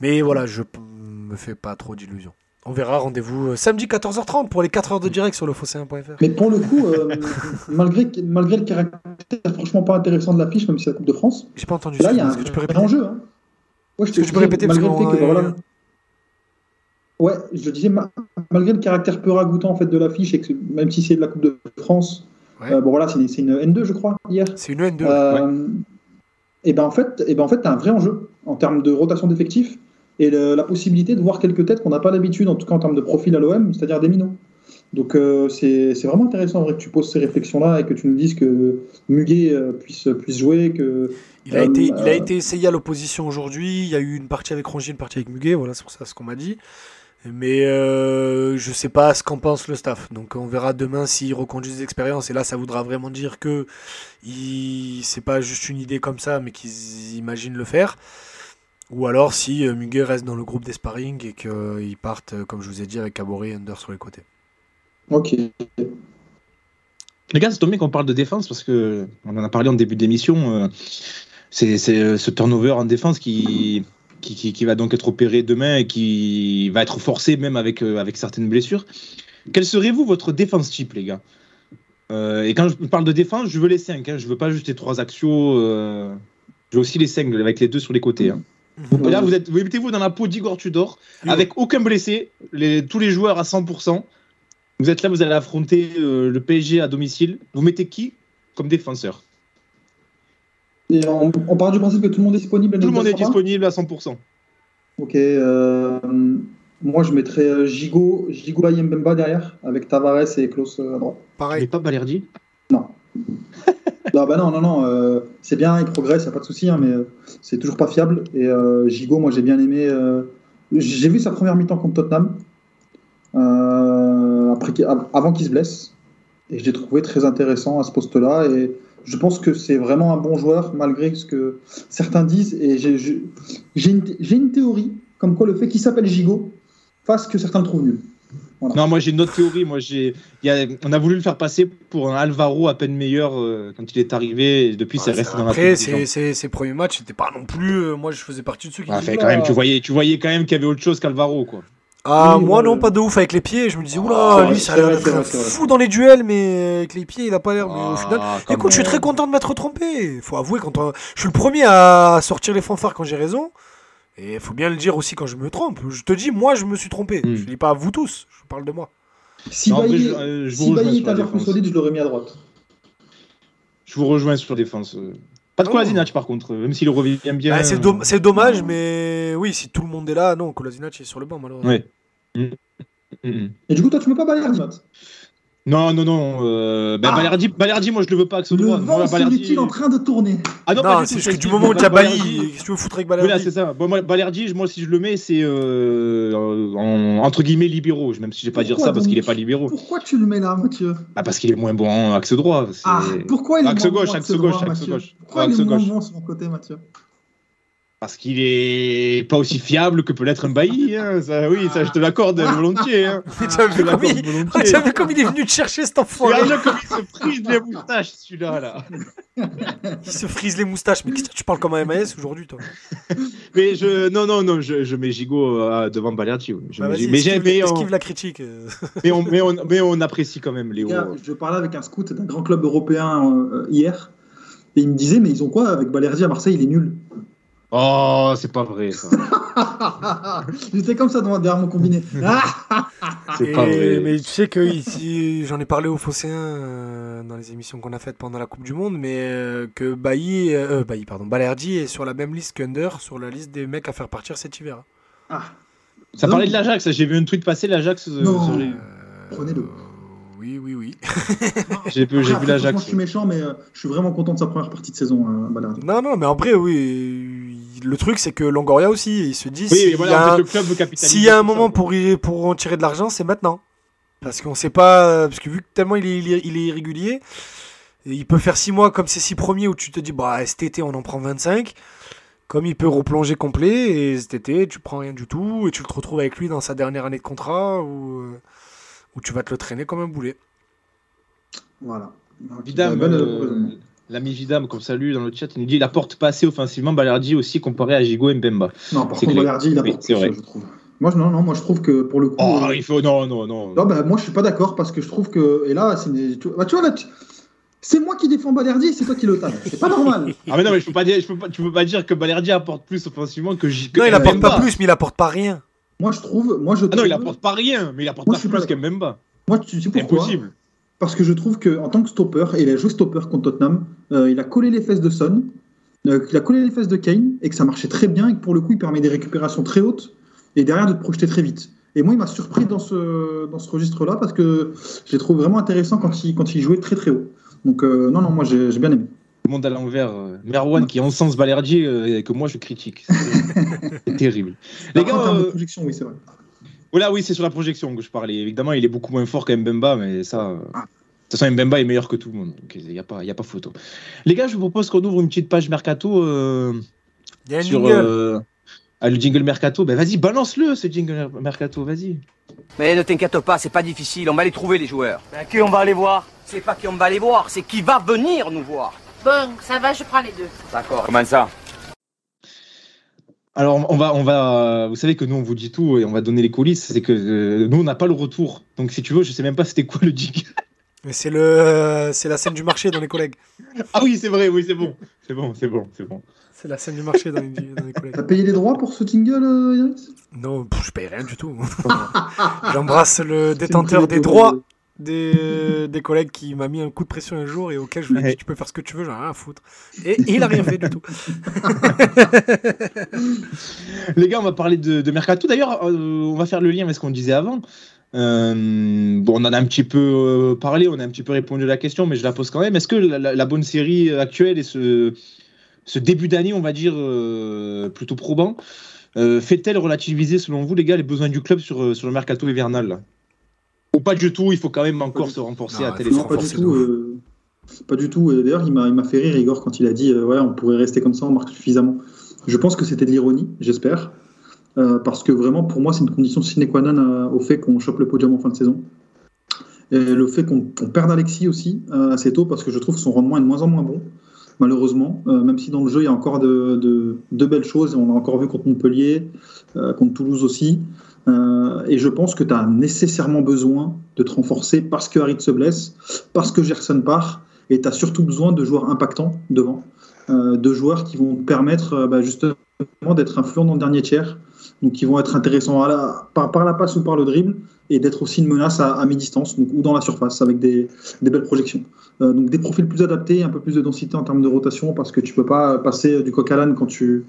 Mais voilà, je me fais pas trop d'illusions. On verra, rendez-vous euh, samedi 14h30 pour les 4 heures de direct sur le fosséen.fr. Mais pour le coup, <laughs> malgré, malgré le caractère franchement pas intéressant de l'affiche, même si c'est la Coupe de France, j'ai pas entendu là, il y a un, tu peux répéter enjeu. Hein. Ouais, je te, tu peux répéter parce que, voilà, Ouais, je disais, malgré le caractère peu ragoûtant en fait, de l'affiche, et que même si c'est de la Coupe de France, euh, bon voilà, c'est une, N2, je crois, hier. C'est une N2. Euh, Et ben en fait, et ben en fait, as un vrai enjeu en termes de rotation d'effectifs et la possibilité de voir quelques têtes qu'on n'a pas l'habitude, en tout cas en termes de profil à l'OM, c'est-à-dire des minots. Donc euh, c'est vraiment intéressant en vrai que tu poses ces réflexions-là et que tu nous dises que Muguet puisse, puisse jouer, que il a, été, il a été essayé à l'opposition aujourd'hui. Il y a eu une partie avec Rongier, une partie avec Muguet. Voilà, c'est pour ça ce qu'on m'a dit. Mais euh, je sais pas ce qu'en pense le staff. Donc on verra demain s'ils reconduisent l'expérience. Et là, ça voudra vraiment dire que c'est pas juste une idée comme ça, mais qu'ils imaginent le faire. Ou alors si euh, Muguet reste dans le groupe des sparring et qu'ils partent, euh, comme je vous ai dit, avec Caboret et Under sur les côtés. Ok. Les gars, c'est tombé qu'on parle de défense parce que on en a parlé en début d'émission. Euh, c'est ce turnover en défense qui qui, va donc être opéré demain et qui va être forcé même avec, euh, avec certaines blessures. Quel serait vous votre défense type, les gars? Euh, Et quand je parle de défense, je veux les 5. Hein. Je veux pas juste les 3 axios. Euh, je veux aussi les 5 avec les deux sur les côtés. Hein. Vous, là, vous, êtes, vous mettez-vous dans la peau d'Igor Tudor avec aucun blessé, les, tous les joueurs à 100%. Vous êtes là, vous allez affronter le PSG à domicile. Vous mettez qui comme défenseur? On, part du principe que tout le monde est disponible. Tout le monde est disponible à 100%. Ok. Euh, moi, je mettrais euh, Gigo, Gigo Mbemba derrière, avec Tavares et Klaus euh, à droite. Pareil. Mais pas Balerdi Non. <laughs> non, bah non, non, non. c'est bien, il progresse, il n'y a pas de souci, hein, mais c'est toujours pas fiable. Et Gigo, moi, j'ai bien aimé. j'ai vu sa première mi-temps contre Tottenham, avant qu'il se blesse. Et je l'ai trouvé très intéressant à ce poste-là. Et je pense que c'est vraiment un bon joueur, malgré ce que certains disent. Et j'ai une, théorie, comme quoi le fait qu'il s'appelle Gigot fasse que certains le trouvent nul. Non, moi j'ai une autre théorie. Moi, j'ai, on a voulu le faire passer pour un Alvaro à peine meilleur euh, quand il est arrivé. Et depuis, c'est resté dans la Après, ses, premiers matchs, c'était pas non plus. Euh, moi, je faisais partie de ceux qui. Ah, fait, quand même, tu voyais, tu voyais quand même qu'il y avait autre chose qu'Alvaro, quoi. Ah, moi non, pas de ouf avec les pieds. Je me disais, oula, ah, lui, ça a l'air d'être fou dans les duels, mais avec les pieds, il a pas l'air. Mais au ah, final, écoute, je suis très content de m'être trompé. Faut avouer, quand je suis le premier à sortir les fanfares quand j'ai raison. Et il faut bien le dire aussi quand je me trompe. Je te dis, moi, je me suis trompé. Hmm. Je dis pas à vous tous, je parle de moi. Si Bailly euh, est un plus solide, je l'aurais mis à droite. Je vous rejoins sur défense. Pas de Kolasinac par contre, même s'il revient bien. Bah, c'est, dommage, mais oui, si tout le monde est là, non, Kolasinac est sur le banc malheureusement. Ouais. Et du coup, toi, tu veux pas Balerdi, non, non, non. Euh, ben, ah. Balerdi, moi je le veux pas avec ce droit. Le vent Balerdi... en train de tourner. Ah non, non c'est que du moment où tu as Bailly, qu'est-ce que tu veux foutre avec Balerdi Voilà, c'est ça. Bon, moi, Balerdi, moi si je le mets, c'est euh, en, entre guillemets libéraux, même si je vais pas dire ça parce qu'il est pas libéraux. Pourquoi tu le mets là, Mathieu? Bah, Parce qu'il est moins bon en axe droit. Ah, pourquoi il est axe moins gauche, bon axe gauche, axe gauche. Pourquoi il est moins bon sur mon côté, Mathieu? Parce qu'il est pas aussi fiable que peut l'être un bailli. Hein. oui, ça, je te l'accorde volontiers. Hein. <laughs> Tu as vu, comme il... comme il est venu te chercher cet enfant. Regarde comme il se frise les moustaches, celui-là. Là. il se frise les moustaches. Mais tu parles comme un MAS aujourd'hui, toi? Mais je. Non, non, non, je, je mets Gigot euh, devant Balerdi. Bah mais j'ai mais esquive la critique. Euh? mais, on, mais, on, mais, on, apprécie quand même Léo. Je parlais avec un scout d'un grand club européen euh, hier. Et il me disait, mais ils ont quoi avec Balerdi à Marseille? Il est nul. Oh, c'est pas vrai ça. <laughs> J'étais comme ça derrière mon combiné. <laughs> c'est pas vrai. Mais tu sais que ici, j'en ai parlé aux Phocéens euh, dans les émissions qu'on a faites pendant la Coupe du Monde, mais euh, que Bailly, euh, Bailly, pardon, Balerdi est sur la même liste qu'Under, sur la liste des mecs à faire partir cet hiver. Ah. Ça parlait de l'Ajax, j'ai vu une tweet passer l'Ajax. Prenez-le. Oui, oui, oui. j'ai vu, vu l'Ajax. Je suis méchant, mais je suis vraiment content de sa première partie de saison, Balerdi. Non, non, mais en vrai, oui le truc, c'est que Longoria aussi, il se dit s'il y, a un moment pour, pour en tirer de l'argent, c'est maintenant. Parce qu'on sait pas, parce que vu que tellement il est, il est, irrégulier, il peut faire 6 mois comme ces 6 premiers où tu te dis, bah cet été on en prend 25. Comme il peut replonger complet, et cet été tu prends rien du tout, et tu te retrouves avec lui dans sa dernière année de contrat, où, euh, où tu vas te le traîner comme un boulet. Voilà. L'ami Vidam, comme salut dans le chat, il nous dit il apporte pas assez offensivement Balerdi aussi comparé à Gigo et Mbemba. Non, par contre, Balerdi, il apporte oui, vrai. je trouve. Moi, non, non, moi je trouve que pour le coup. Oh, il faut. Non, non, non. Non, bah, moi je suis pas d'accord parce que je trouve que. Et là, c'est. Bah, tu vois, là, c'est moi qui défends Balerdi c'est toi qui le tape. C'est pas normal. <laughs> ah, mais non, mais je peux pas dire, je peux pas, tu peux pas dire que Balerdi apporte plus offensivement que Gigo. Non, il apporte pas plus, mais il apporte pas rien. Moi je trouve. Moi, je ah non, il apporte pas rien, mais il apporte pas plus qu'Mbemba. Moi, tu sais pourquoi Impossible parce que je trouve qu'en tant que stopper, et il a joué stopper contre Tottenham, euh, il a collé les fesses de Son, euh, il a collé les fesses de Kane, et que ça marchait très bien, et que pour le coup, il permet des récupérations très hautes, et derrière de te projeter très vite. Et moi, il m'a surpris dans ce, dans ce registre-là, parce que je l'ai trouvé vraiment intéressant quand il, quand il jouait très très haut. Donc, euh, non, non, moi, j'ai bien aimé. Le monde à l'envers. Merwan qui encense Balerdi et que moi, je critique. C'est <laughs> terrible. Les gars, projection, oui, c'est vrai. Voilà, oui, c'est sur la projection que je parlais. Évidemment, il est beaucoup moins fort que Mbemba, mais ça. Ah. De toute façon, Mbemba est meilleur que tout le monde, donc il n'y a, pas, a pas photo. Les gars, je vous propose qu'on ouvre une petite page Mercato. Euh, il y a sur, euh, ah, le jingle Mercato. Ben vas-y, balance-le, ce jingle Mercato, vas-y. Mais ne t'inquiète pas, c'est pas difficile, on va les trouver, les joueurs. Ben, qui on va aller voir? C'est pas qui on va aller voir, c'est qui va venir nous voir. Bon, ça va, je prends les deux. D'accord. Comment ça? Alors, on va, on va, vous savez que nous, on vous dit tout et on va donner les coulisses. C'est que euh, nous, on n'a pas le retour. Donc, si tu veux, je sais même pas c'était quoi le jingle. Mais c'est le, c'est la scène du marché dans les collègues. Ah oui, c'est vrai, oui, c'est bon, c'est bon, c'est bon, c'est bon. C'est la scène du marché dans les, dans les collègues. T'as payé les droits pour ce jingle, euh, Non, je paye rien du tout. <laughs> J'embrasse le détenteur des droits des, des collègues qui m'a mis un coup de pression un jour et auquel je lui ai dit tu peux faire ce que tu veux, j'en ai rien à foutre. Et, il a rien fait du tout. <laughs> Les gars, on va parler de, Mercato. D'ailleurs, euh, on va faire le lien avec ce qu'on disait avant. Euh, bon, on en a un petit peu euh, parlé, on a un petit peu répondu à la question, mais je la pose quand même. Est-ce que la, bonne série actuelle et ce, ce début d'année, on va dire, plutôt probant, fait-elle relativiser, selon vous, les gars, les besoins du club sur, sur le mercato hivernal? Ou pas du tout, il faut quand même encore se renforcer à télé. pas du tout. Euh, pas du tout. D'ailleurs, il m'a fait rire, Igor, quand il a dit euh, Ouais, on pourrait rester comme ça, on marque suffisamment. Je pense que c'était de l'ironie, j'espère. Euh, parce que vraiment, pour moi, c'est une condition sine qua non au fait qu'on chope le podium en fin de saison. Et le fait qu'on perde Alexis aussi assez tôt, parce que je trouve que son rendement est de moins en moins bon, malheureusement. même si dans le jeu, il y a encore de, de belles choses, on l'a encore vu contre Montpellier, contre Toulouse aussi. Euh, et je pense que tu as nécessairement besoin de te renforcer parce que Harit se blesse, parce que Gerson part, et tu as surtout besoin de joueurs impactants devant, euh, de joueurs qui vont te permettre euh, bah, justement d'être influents dans le dernier tiers, donc qui vont être intéressants par, la passe ou par le dribble, et d'être aussi une menace à, mi-distance ou dans la surface avec des, belles projections. donc des profils plus adaptés, un peu plus de densité en termes de rotation, parce que tu peux pas passer du coq à l'âne quand tu,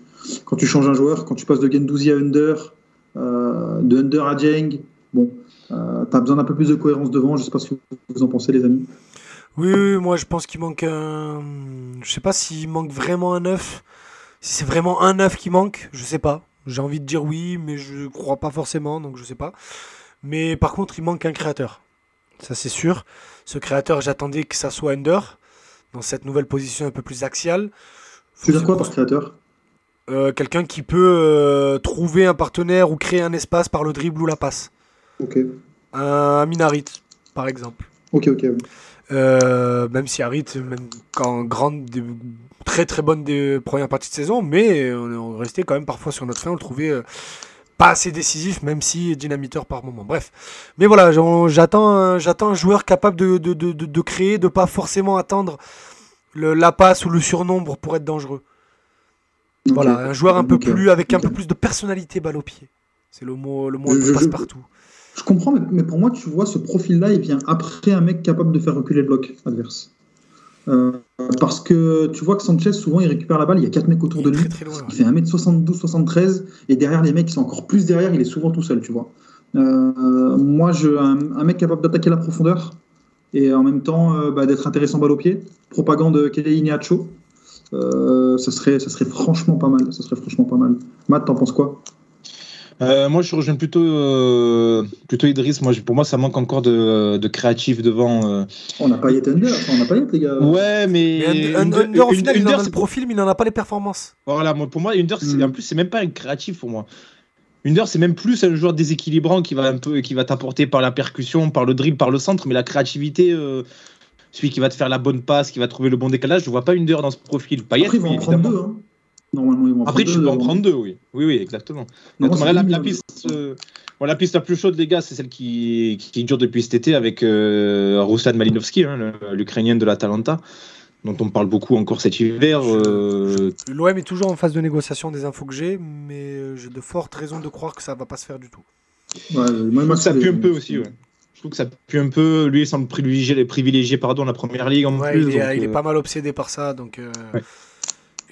quand tu changes un joueur, quand tu passes de Gendouzi à Under, de Under à Jeng. Bon, euh, tu as besoin d'un peu plus de cohérence devant. Je sais pas ce que vous en pensez, les amis. Oui, moi je pense qu'il manque un. Je sais pas s'il manque vraiment un neuf. Si c'est vraiment un neuf qui manque, je sais pas. J'ai envie de dire oui, mais je crois pas forcément, donc je sais pas. Mais par contre, il manque un créateur. Ça c'est sûr. Ce créateur, j'attendais que ça soit Under, dans cette nouvelle position un peu plus axiale. Tu veux dire quoi par créateur? Euh, quelqu'un qui peut trouver un partenaire ou créer un espace par le dribble ou la passe. Ok. Un Minarit, par exemple. Ok, ok. même si Harit, même quand grande, très très bonne des premières parties de saison, mais on, restait quand même parfois sur notre fin, on le trouvait pas assez décisif, même si dynamiteur par moment. Bref. Mais voilà, j'attends j'attends un joueur capable de, de, de, de, créer, de pas forcément attendre le, la passe ou le surnombre pour être dangereux. Voilà, un joueur un peu plus avec un peu plus de personnalité balle au pied. C'est le mot, le mot passe partout. Je comprends, mais pour moi, tu vois, ce profil-là, il vient après un mec capable de faire reculer le bloc adverse. Euh, parce que tu vois que Sanchez, souvent, il récupère la balle, il y a 4 mecs autour de lui. il fait 1m72, 73, et derrière les mecs, qui sont encore plus derrière, il est souvent tout seul, tu vois. Euh, moi, je, un, mec capable d'attaquer la profondeur et en même temps euh, bah, d'être intéressant balle au pied. Propagande Kelly Inacho. Ça, serait, ça serait franchement pas mal. Ça serait franchement pas mal. Matt, t'en penses quoi? Euh, moi, je rejoins plutôt, euh, plutôt Idriss. Moi, pour moi, ça manque encore de, de créatif devant. Euh. On n'a pas Yet Under, on n'a pas Yet, les gars. Ouais, mais. mais Under, au final, il a le profil, mais il n'en a pas les performances. Voilà, moi, pour moi, Under, mm. en plus, c'est même pas un créatif pour moi. Under, c'est même plus un joueur déséquilibrant qui va un peu, qui va t'apporter par la percussion, par le dribble, par le centre, mais la créativité. Celui qui va te faire la bonne passe, qui va trouver le bon décalage, je vois pas Under dans ce profil. Payet, Après, ils vont en prendre deux. Hein. Normalement, ils vont Après, tu peux en prendre deux, oui. Oui, oui, exactement. la, piste, euh, la piste la plus chaude, les gars, c'est celle qui, qui dure depuis cet été avec euh, Ruslan Malinovski, hein, l'Ukrainien de l'Atalanta, dont on parle beaucoup encore cet hiver. Euh... L'OM est toujours en phase de négociation des infos que j'ai, mais j'ai de fortes raisons de croire que ça va pas se faire du tout. Ouais, moi, ça pue un peu aussi, ouais. Je trouve que ça pue un peu. Lui, il semble privilégier, privilégier pardon, la première ligue en plus. Il est, il est, pas mal obsédé par ça, donc. Euh,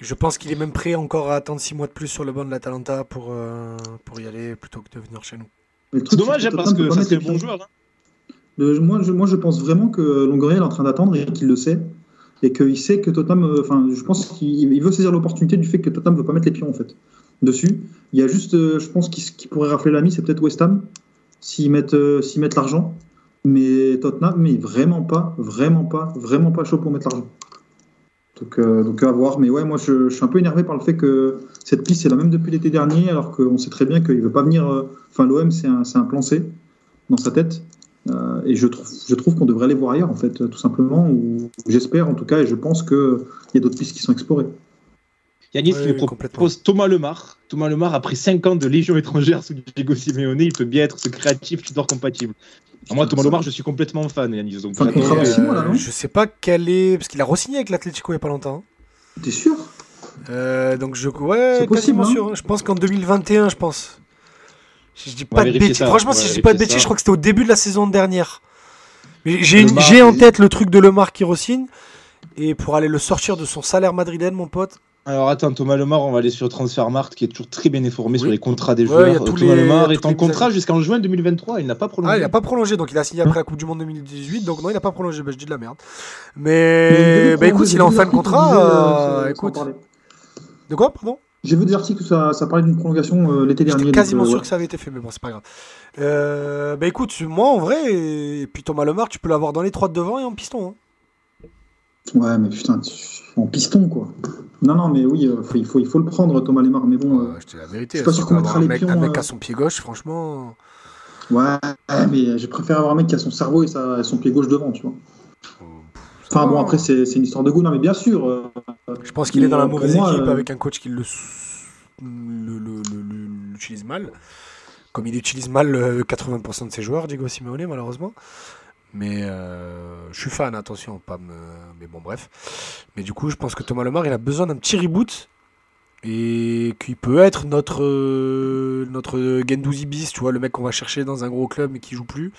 je pense qu'il est même prêt encore à attendre 6 mois de plus sur le banc de l'Atalanta pour, euh, pour y aller plutôt que de venir chez nous. C'est dommage hein, parce que c'est un bon joueur. Hein. moi, je, moi, je pense vraiment que Longoria est en train d'attendre et qu'il le sait. Et qu'il sait que Tottenham. Euh, enfin, je pense qu'il veut saisir l'opportunité du fait que Tottenham ne veut pas mettre les pions en fait, dessus. Il y a juste, euh, je pense, qui, pourrait rafler la mise, c'est peut-être West Ham, s'ils mettent, s'ils mettent l'argent. Mais Tottenham, mais vraiment pas, vraiment pas, vraiment pas chaud pour mettre l'argent. Donc, euh, donc à voir. Mais ouais, moi je, suis un peu énervé par le fait que cette piste c'est la même depuis l'été dernier, alors qu'on sait très bien qu'il veut pas venir. Euh, enfin, l'OM c'est un, un, plan C dans sa tête. Euh, et je trouve, je trouve qu'on devrait aller voir ailleurs, en fait, tout simplement. Ou j'espère en tout cas, et je pense qu'il y a d'autres pistes qui sont explorées. Yanis qui propose Thomas Lemar. Thomas Lemar, après 5 ans de Légion étrangère sous Diego Simeone, il peut bien être ce créatif dort compatible. Moi, Thomas Lemar, je suis complètement fan, Yanis. Donc, euh, je sais pas quel est. Parce qu'il a re-signé avec l'Atletico il y a pas longtemps. T'es sûr? Euh, Donc, je. Ouais, quasiment hein. sûr. Hein. Je pense qu'en 2021, je pense. je dis pas de bêtises. Franchement, si je dis pas de bêtises, je crois que c'était au début de la saison dernière. J'ai en tête le truc de Lemar qui re-signe. Et pour aller le sortir de son salaire madrilène, mon pote, alors attends, Thomas Lemar, on va aller sur Transfermarkt qui est toujours très bien informé sur les contrats des joueurs. Thomas Lemar est en contrat jusqu'en juin 2023, il n'a pas prolongé. Ah, il n'a pas prolongé, donc il a signé après la Coupe du Monde 2018, donc non, il n'a pas prolongé, bah, je dis de la merde. Mais, bah, écoute, s'il est en fin de contrat, euh, écoute. De quoi, pardon? J'ai vu des articles où ça, ça parlait d'une prolongation euh, l'été dernier. J'étais quasiment euh, sûr que ça avait été fait, mais bon, c'est pas grave. bah écoute, moi en vrai, et puis Thomas Lemar, tu peux l'avoir dans les trois de devant et en piston. Hein. Ouais, mais putain, en piston, quoi. Non, non, mais oui, euh, il, faut, il faut le prendre, Thomas Lemar. Mais bon, euh, je la vérité. pas sûr qu'on mettra les pions. Un mec à euh. son pied gauche, franchement. Ouais, mais je préfère avoir un mec qui a son cerveau et, son pied gauche devant, tu vois. Oh, enfin bon, après, c'est une histoire de goût. Non, mais bien sûr. je pense qu'il est dans la mauvaise équipe avec un coach qui l'utilise mal. Comme il utilise mal 80% de ses joueurs, Diego Simeone, malheureusement. Mais euh, je suis fan, attention, pas me... mais bon, bref. Mais du coup, je pense que Thomas Lemar, il a besoin d'un petit reboot et qu'il peut être notre euh, notre Gendouzi bis, tu vois, le mec qu'on va chercher dans un gros club mais qui joue plus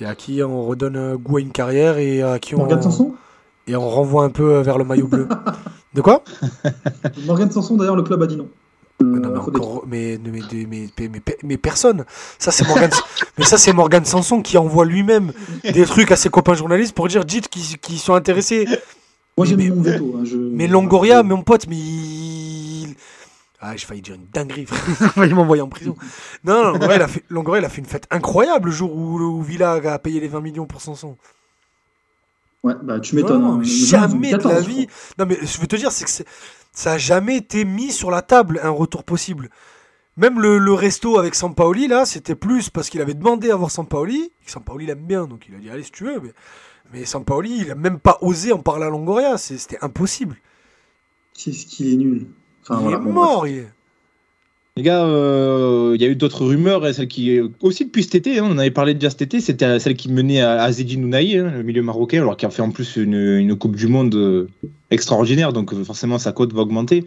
et à qui on redonne un goût à une carrière et à qui on et on renvoie un peu vers le maillot bleu. De quoi? <laughs> Morgan Sanson, d'ailleurs, le club a dit non. Mais, mais, personne. Ça, c'est Morgan, <laughs> mais ça, c'est Morgan Sanson qui envoie lui-même des trucs à ses copains journalistes pour dire dites qu'ils sont intéressés. Moi, j'ai mis mon veto. Hein, mais Longoria, mon pote, mais Ah, j'ai failli dire une dinguerie, <laughs> failli m'envoyer en prison. Non, non Longoria, il a, fait, Longoria, il a fait une fête incroyable le jour où, Villa a payé les 20 millions pour Sanson. Ouais, bah tu m'étonnes. Hein. Jamais de la vie. Non, mais je veux te dire, c'est que ça a jamais été mis sur la table un retour possible. Même le, resto avec Sampaoli, là, c'était plus parce qu'il avait demandé à voir Sampaoli. Sampaoli l'aime bien, donc il a dit allez si tu veux. Mais, mais Sampaoli, il a même pas osé en parler à Longoria. C'était impossible. Qu'est-ce qu'il est nul. il est mort, il est. Les gars, euh, il y a eu d'autres rumeurs, celle qui aussi depuis cet été, hein, on avait parlé déjà cet été, c'était celle qui menait à Azedine Nounaï, hein, le milieu marocain, alors qu'il a fait en plus une, Coupe du Monde euh, extraordinaire, donc euh, forcément sa cote va augmenter.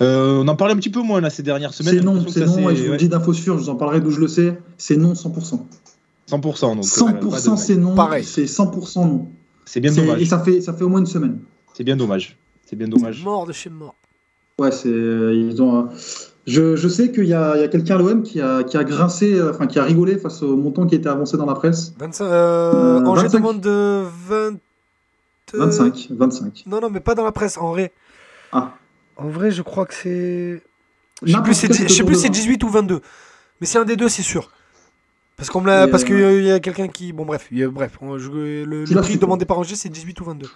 on en parlait un petit peu moins là ces dernières semaines. C'est non, c'est non, et je vous dis d'infos sûres, je vous en parlerai d'où je le sais, c'est non 100%. 100%, donc. 100% c'est non, c'est 100% non. C'est bien dommage. Et ça fait, ça fait au moins une semaine. C'est bien dommage. C'est bien dommage. Mort de chez mort. Ouais, c'est. Ils ont. Je, je, sais qu'il y a, a quelqu'un à l'OM qui a, qui a grincé, euh, enfin qui a rigolé face au montant qui était avancé dans la presse. 25, euh, euh, Angers demande de 20... 25, 25. Non, non, mais pas dans la presse, en vrai. Ah. En vrai, je crois que c'est. Je sais plus, c'est, plus c'est 18 ou 22. Mais c'est un des deux, c'est sûr. Parce qu'on parce qu'il y a quelqu'un qui. Bon, bref, bref le, le prix demandé par Angers, c'est 18 ou 22.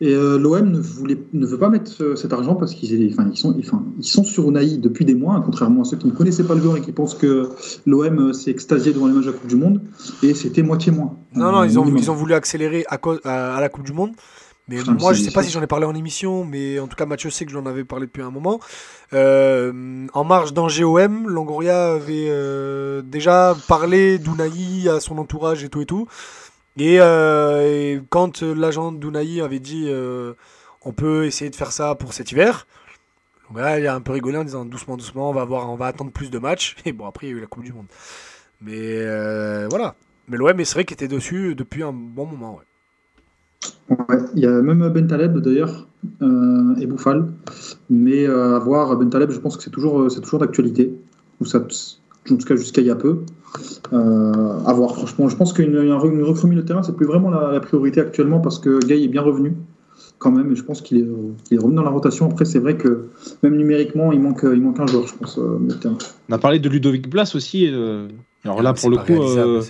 Et euh, l'OM ne, voulait, ne veut pas mettre euh, cet argent parce qu'ils enfin, ils sont, enfin, ils sont sur Unai depuis des mois, hein, contrairement à ceux qui ne connaissaient pas le joueur et qui pensent que l'OM euh, s'est extasié devant les matchs de la Coupe du Monde. Et c'était moitié moins. Non, non, ils ont, ils ont voulu accélérer à, à, la Coupe du Monde. Mais moi, je ne sais pas si j'en ai parlé en émission, mais en tout cas, Mathieu sait que j'en avais parlé depuis un moment. en marge d'Angers-OM, Longoria avait déjà parlé d'Unai à son entourage et tout et tout. Euh, et, quand l'agent d'Unai avait dit euh, on peut essayer de faire ça pour cet hiver, il a un peu rigolé en disant doucement, doucement, on va, voir, on va attendre plus de matchs. <laughs> Et bon, après, il y a eu la Coupe du Monde. Mais euh, voilà. Mais l'OM, c'est vrai qu'il était dessus depuis un bon moment. Ouais. il y a même Ben Taleb d'ailleurs et Bouffal. Mais à voir, Ben Taleb, je pense que c'est toujours, toujours d'actualité. Ou ça, en tout cas jusqu'à il y a peu. Euh, à voir, franchement. Je pense qu'une recrue milieu de terrain, c'est plus vraiment la, priorité actuellement parce que Gay est bien revenu quand même et je pense qu'il est, revenu dans la rotation. Après, c'est vrai que même numériquement, il manque, il manque un joueur, je pense, euh, On a parlé de Ludovic Blas aussi. Euh, alors là, pour le coup,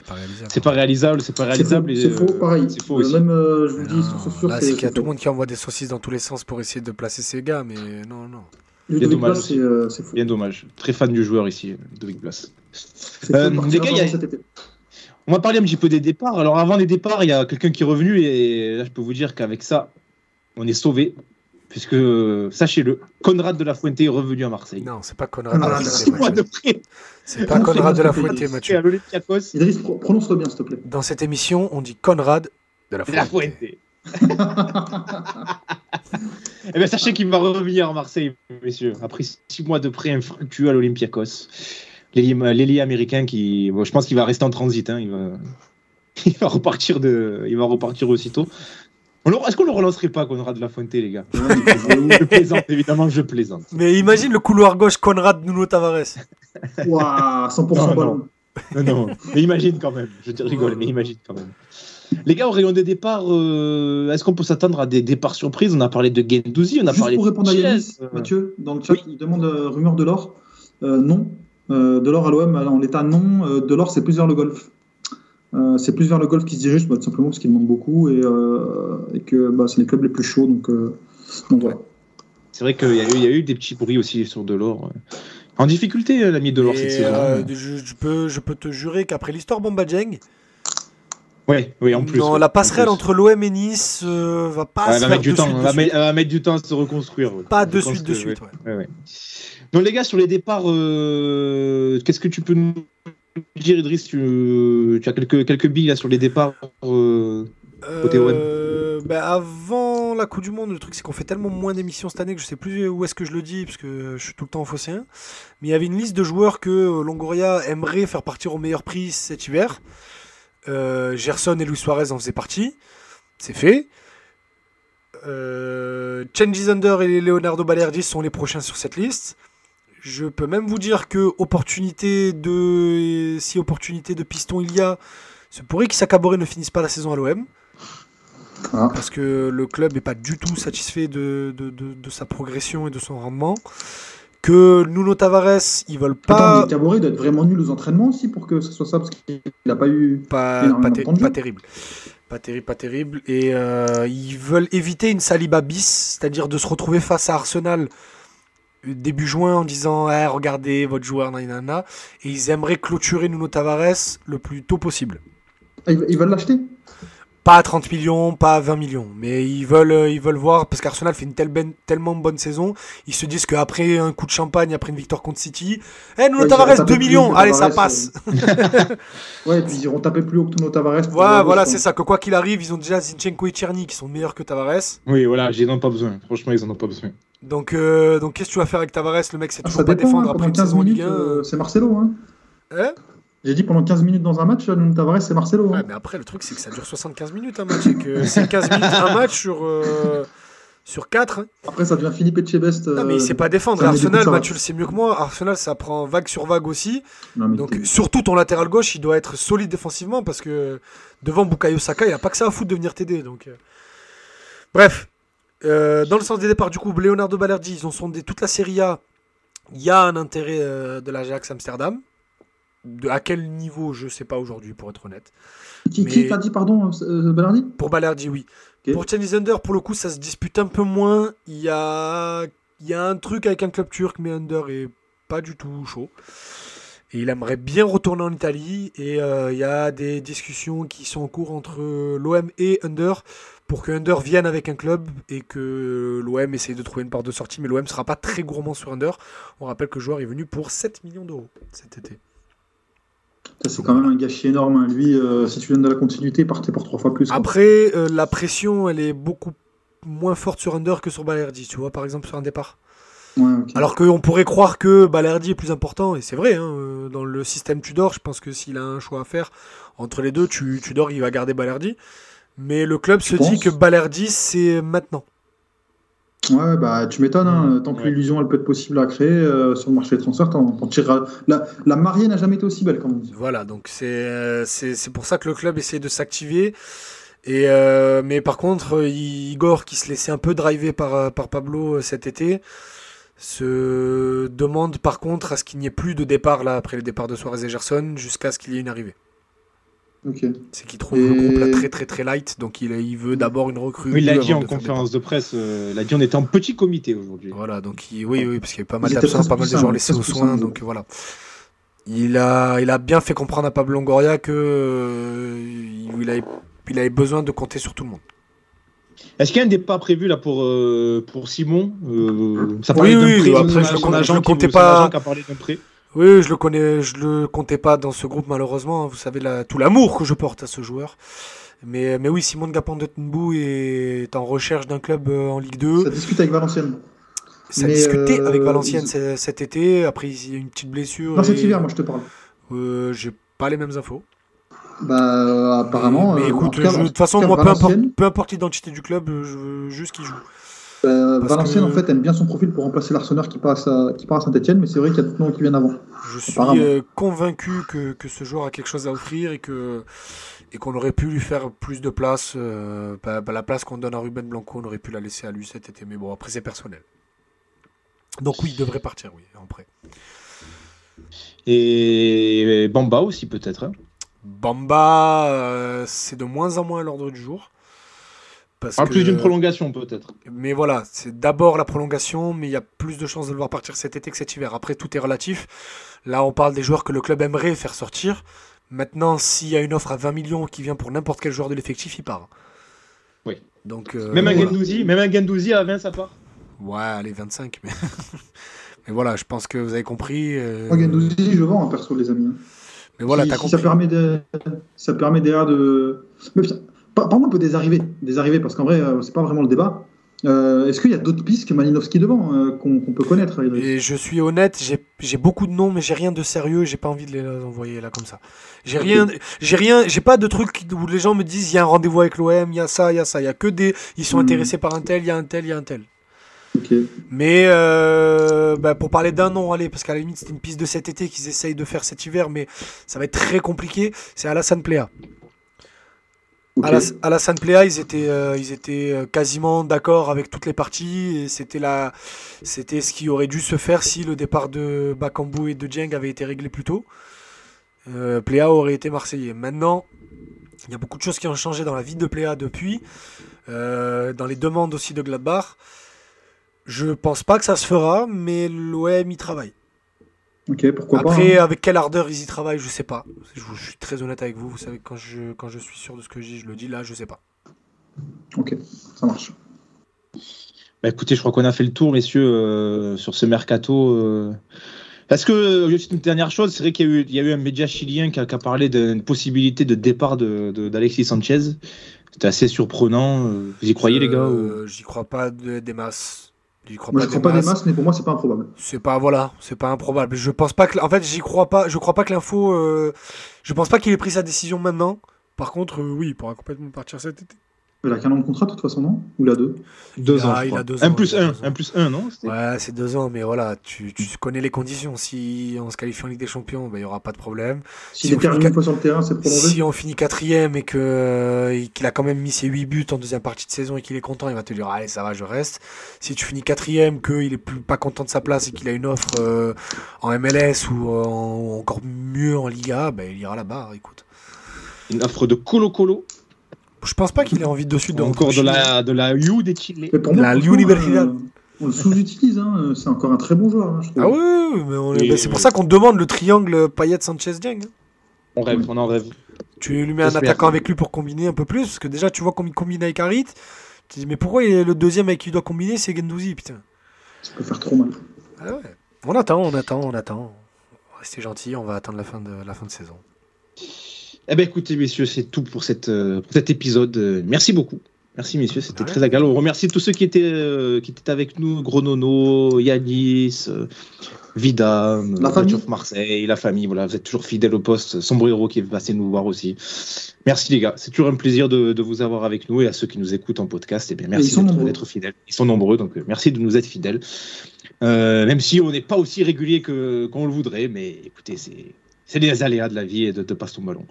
c'est pas réalisable, c'est pas réalisable. C'est faux, pareil. C'est faux aussi. Même, je vous dis, sur, c'est qu'il y a tout le monde qui envoie des saucisses dans tous les sens pour essayer de placer ces gars, mais non, non. Bien dommage. Euh, Bien dommage. Très fan du joueur ici, Ludovic Blas. Euh, les gars, on va parler un petit peu des départs. Alors avant les départs, il y a quelqu'un qui est revenu et là je peux vous dire qu'avec ça, on est sauvé. Puisque, sachez-le, Conrad de la Fuente est revenu à Marseille. Non, c'est pas Conrad de la Fuente. C'est pas Conrad de la Fuente, Mathieu. Idriss, prononce-le bien, s'il te plaît. Dans cette émission, on dit Conrad de la Fuente. De la <laughs> Eh bien, sachez qu'il va revenir en Marseille, messieurs, après six mois de prêt infructueux à l'Olympiakos. L'ailier américain qui, je pense qu'il va rester en transit. Hein, il, va... <laughs> il va repartir de, il va repartir aussitôt. Est-ce qu'on le relancerait pas, Conrad de la Fuente, les gars? Je plaisante, évidemment, je plaisante. Mais imagine le couloir gauche Conrad Nuno Tavares. Waouh, 100% ballon. Non, non, mais imagine quand même. Je te rigole, mais imagine quand même. Les gars, au rayon des départs, euh, est-ce qu'on peut s'attendre à des départs surprises? On a parlé de Gendouzi, on a Juste parlé pour répondre à Yanis, euh, Mathieu, dans le chat, il demande euh, rumeur de l'or. non. De l'or à l'OM, en l'état, non. de l'or, c'est plus vers le golf. c'est plus vers le golf qui se dirige, bah, tout simplement parce qu'il demande beaucoup et, que bah, c'est les clubs les plus chauds. Donc, voilà. C'est vrai qu'il y, y, a eu des petits bruits aussi sur Delors. En difficulté, l'ami Delors cette saison. Je, peux, je peux te jurer qu'après l'histoire Bombadjeng, oui, oui, en plus. Non, la passerelle entre l'OM et Nice euh, va pas se va mettre du temps. va, mettre du temps à se reconstruire. Pas de suite, de suite. Donc les gars, sur les départs, euh, qu'est-ce que tu peux nous dire, Idriss? Tu, as quelques quelques billes là sur les départs euh, côté OM. Ben, avant la Coupe du Monde, le truc c'est qu'on fait tellement moins d'émissions cette année que je sais plus où est-ce que je le dis parce que je suis tout le temps au phocéen. Mais il y avait une liste de joueurs que Longoria aimerait faire partir au meilleur prix cet hiver. Euh, Gerson et Luis Suarez en faisaient partie. C'est fait. Euh, Under et Leonardo Balerdi sont les prochains sur cette liste. Je peux même vous dire que opportunité de si opportunité de piston il y a, ce pourrait qu'Isakaboré ne finisse pas la saison à l'OM. Ah. Parce que le club n'est pas du tout satisfait de, de, sa progression et de son rendement. Que Nuno Tavares, ils veulent pas. Attends, Caboret doit être vraiment nul aux entraînements aussi pour que ce soit ça, parce qu'il n'a pas eu. Pas, pas, pas terrible. Pas terrible, pas terrible. Et euh, ils veulent éviter une Saliba bis, c'est-à-dire de se retrouver face à Arsenal début juin en disant eh, regardez votre joueur, nanana, et ils aimeraient clôturer Nuno Tavares le plus tôt possible. Ah, ils veulent l'acheter? Pas à 30 millions, pas à 20 millions, mais ils veulent, euh, ils veulent voir parce qu'Arsenal fait une telle ben, tellement bonne saison, ils se disent qu'après un coup de champagne, après une victoire contre City, eh Nuno Tavares 2 millions, allez ça passe. <laughs> ouais, et puis ils iront taper plus haut que Nuno Tavares. Ouais, voilà, c'est ça. Que quoi qu'il arrive, ils ont déjà Zinchenko et Tcherny qui sont meilleurs que Tavares. Oui, voilà, ils n'en ont pas besoin. Franchement, ils en ont pas besoin. Donc, euh, donc qu'est-ce que tu vas faire avec Tavares? Le mec, c'est ah, toujours pas défendre hein, après une saison Ligue 1. Euh, c'est Marcelo, hein. Hein? J'ai dit pendant 15 minutes dans un match, Tavares c'est Marcelo. Hein. Mais après, le truc, c'est que ça dure 75 minutes un match. Et que c'est 15 minutes un match sur, euh, sur 4. Hein. Après, ça devient Philippe Etchebest. non, mais il sait pas défendre. Arsenal, bah, tu le sais mieux que moi. Arsenal, ça prend vague sur vague aussi. Donc, surtout ton latéral gauche, il doit être solide défensivement parce que devant Bukayo Saka, il a pas que ça à foutre de venir t'aider. Donc, Bref, euh, dans le sens des départs, du coup, Leonardo Balerdi, ils ont sondé toute la Serie A. Il y a un intérêt euh, de l'Ajax Amsterdam. De, à quel niveau, je sais pas aujourd'hui, pour être honnête. Qui, qui t'a dit, pardon, euh, Balerdi? Pour Balerdi, oui. Pour Tennis Under, pour le coup, ça se dispute un peu moins. Il y a, il y a un truc avec un club turc, mais Under est pas du tout chaud. Et il aimerait bien retourner en Italie. Et il y a des discussions qui sont en cours entre l'OM et Under pour que Under vienne avec un club et que l'OM essaye de trouver une porte de sortie, mais l'OM ne sera pas très gourmand sur Under. On rappelle que le joueur est venu pour 7 millions d'euros cet été. C'est quand même un gâchis énorme. Hein. Lui, euh, si tu viens de la continuité, partez pour trois fois plus. Après, euh, la pression, elle est beaucoup moins forte sur Under que sur Balerdi, tu vois, par exemple, sur un départ. Ouais, Alors qu'on pourrait croire que Balerdi est plus important, et c'est vrai, hein, euh, dans le système Tudor, je pense que s'il a un choix à faire entre les deux, Tudor, il va garder Balerdi. Mais le club se dit que Balerdi, c'est maintenant. Ouais, bah tu m'étonnes. Hein. Tant que l'illusion elle peut être possible à créer euh, sur le marché des transferts, t'en, tireras. La, la, mariée n'a jamais été aussi belle, comme on dit. Voilà, donc c'est, euh, c'est, c'est pour ça que le club essaie de s'activer. Et euh, mais par contre, Igor, qui se laissait un peu driver par, par Pablo cet été, se demande par contre à ce qu'il n'y ait plus de départ là après le départ de Suarez et Gerson jusqu'à ce qu'il y ait une arrivée. C'est qu'il trouve le groupe là très très très light, donc il, il veut d'abord une recrue. Oui, il l'a dit en conférence de presse, euh, il a dit on était en petit comité aujourd'hui. Voilà, donc oui, oui, parce qu'il y avait pas mal d'absents, pas mal de joueurs laissés aux soins, donc voilà. Il a, il a bien fait comprendre à Pablo Longoria que euh, il, avait, il avait besoin de compter sur tout le monde. Est-ce qu'il y a un départ prévu là pour, euh, pour Simon Ça oui, oui, après, je, ne comptais pas. Oui, je le connais, je le comptais pas dans ce groupe malheureusement. Hein. Vous savez tout l'amour que je porte à ce joueur. Mais, mais oui, Simon Gapandetenbou est en recherche d'un club euh, en Ligue 2. Ça discute avec Valenciennes. Ça a discuté avec euh, Valenciennes cet été. Après, il y a une petite blessure. Non, cet hiver, moi je te parle. Euh, J'ai pas les mêmes infos. Bah, apparemment. Mais, écoute, de toute façon, moi, peu importe, peu importe l'identité du club, je veux juste qu'il joue. Euh, Valenciennes, en fait, aime bien son profil pour remplacer l'Arsenal qui part à, qui part à Saint-Etienne, mais c'est vrai qu'il y a d'autres noms qui viennent avant. Je suis euh, convaincu que, que, ce joueur a quelque chose à offrir et que et qu'on aurait pu lui faire plus de place. Euh, bah, bah, la place qu'on donne à Ruben Blanco, on aurait pu la laisser à lui cet été, mais bon, après, c'est personnel. Donc, oui, il devrait partir, oui, en prêt. Et Bamba aussi, peut-être. Hein. Bamba, c'est de moins en moins à l'ordre du jour. En plus d'une prolongation peut-être. Mais voilà, c'est d'abord la prolongation, mais il y a plus de chances de le voir partir cet été que cet hiver. Après, tout est relatif. Là, on parle des joueurs que le club aimerait faire sortir. Maintenant, s'il y a une offre à 20 millions qui vient pour n'importe quel joueur de l'effectif, il part. Oui. Donc, euh, même, un Gendouzi, même un Gendouzi à 20, ça part? Ouais, allez, 25. Mais, <laughs> mais voilà, je pense que vous avez compris. Euh... Gendouzi, je vends, hein, perso, les amis. Mais voilà, t'as compris. Ça permet, de... ça permet déjà de. Parlons un peu des arrivées, des arrivées parce qu'en vrai, euh, c'est pas vraiment le débat. Euh, est-ce qu'il y a d'autres pistes que Malinowski devant euh, qu'on peut connaître Et je suis honnête, j'ai beaucoup de noms, mais j'ai rien de sérieux. J'ai pas envie de les envoyer là comme ça. J'ai rien, j'ai rien, j'ai pas de trucs où les gens me disent il y a un rendez-vous avec l'OM, il y a ça, il y a ça, il y a que des, ils sont hmm. intéressés par un tel, il y a un tel, il y a un tel. Mais bah, pour parler d'un nom, allez, parce qu'à la limite c'était une piste de cet été qu'ils essayent de faire cet hiver, mais ça va être très compliqué. C'est Alassane Pléa. À la San Pléa, ils étaient, euh, euh, quasiment d'accord avec toutes les parties c'était la, c'était ce qui aurait dû se faire si le départ de Bakambu et de Dieng avait été réglé plus tôt. Euh, Pléa aurait été marseillais. Maintenant, il y a beaucoup de choses qui ont changé dans la vie de Pléa depuis, dans les demandes aussi de Gladbach. Je pense pas que ça se fera, mais l'OM y travaille. Ok, pourquoi Après, pas, Après, avec quelle ardeur ils y travaillent, je sais pas. Je, suis très honnête avec vous. Vous savez, quand je, quand je suis sûr de ce que je dis, je le dis. Là, je sais pas. Ok, ça marche. Bah écoutez, je crois qu'on a fait le tour, messieurs, euh, sur ce mercato. Euh... Parce que, juste une dernière chose, c'est vrai qu'il y, y, a eu un média chilien qui a, qui a parlé d'une possibilité de départ d'Alexis de, Sanchez. C'était assez surprenant. Vous y croyez, les gars euh, J'y crois pas des masses. Je crois moi, pas je crois pas des masses, mais pour moi, c'est pas improbable. C'est pas voilà, c'est pas improbable. Je pense pas que, en fait, j'y crois pas. Je crois pas que l'info. Euh... Je pense pas qu'il ait pris sa décision maintenant. Par contre, euh, oui, il pourra complètement partir cet été. Il a qu'un an de contrat de toute façon, non? Ou il a deux? Deux ans. il a deux un plus un, un plus un, non? Ouais, c'est deux ans, mais voilà, tu, tu, connais les conditions. Si on se qualifie en Ligue des Champions, ben, il n'y aura pas de problème. Si, si, on finit, fois sur le terrain, c'est prolongé. Si on finit quatrième et que euh, qu'il a quand même mis ses huit buts en deuxième partie de saison et qu'il est content, il va te dire allez, ça va, je reste. Si tu finis quatrième, qu'il est plus, pas content de sa place et qu'il a une offre euh, en MLS ou en, encore mieux en Liga, ben, il ira là-bas. Écoute. Une offre de Colo Colo je pense pas qu'il ait envie de suite de Encore de la, de la U des Chile. la Universidad. Euh, on le sous-utilise, hein. c'est encore un très bon joueur. Hein, ah oui, mais bah, c'est pour ça qu'on demande le triangle Payet-Sanchez-Dieng. On rêve, on en rêve. Tu lui mets un attaquant avec lui pour combiner un peu plus, parce que déjà tu vois qu'on combine avec Harit. Tu dis, mais pourquoi il est le deuxième avec qui il doit combiner, c'est Gendouzi, putain. Ça peut faire trop mal. Ah ouais. On attend, on attend, on attend. Restez gentils, on va attendre la fin de, la fin de saison. Eh bien, écoutez, messieurs, c'est tout pour, cette, euh, pour cet épisode. Merci beaucoup. Merci, messieurs, c'était très agréable. On remercie tous ceux qui étaient, euh, qui étaient avec nous Gronono, Yanis, euh, Vida, la famille. Marseille, la famille. Voilà, vous êtes toujours fidèles au poste. Sombrero qui est passé nous voir aussi. Merci, les gars. C'est toujours un plaisir de, de, vous avoir avec nous et à ceux qui nous écoutent en podcast. Eh bien, merci d'être fidèles. Ils sont nombreux, donc merci de nous être fidèles. même si on n'est pas aussi régulier qu'on le voudrait, mais écoutez, c'est c'est les aléas de la vie et de, de passe ton ballon.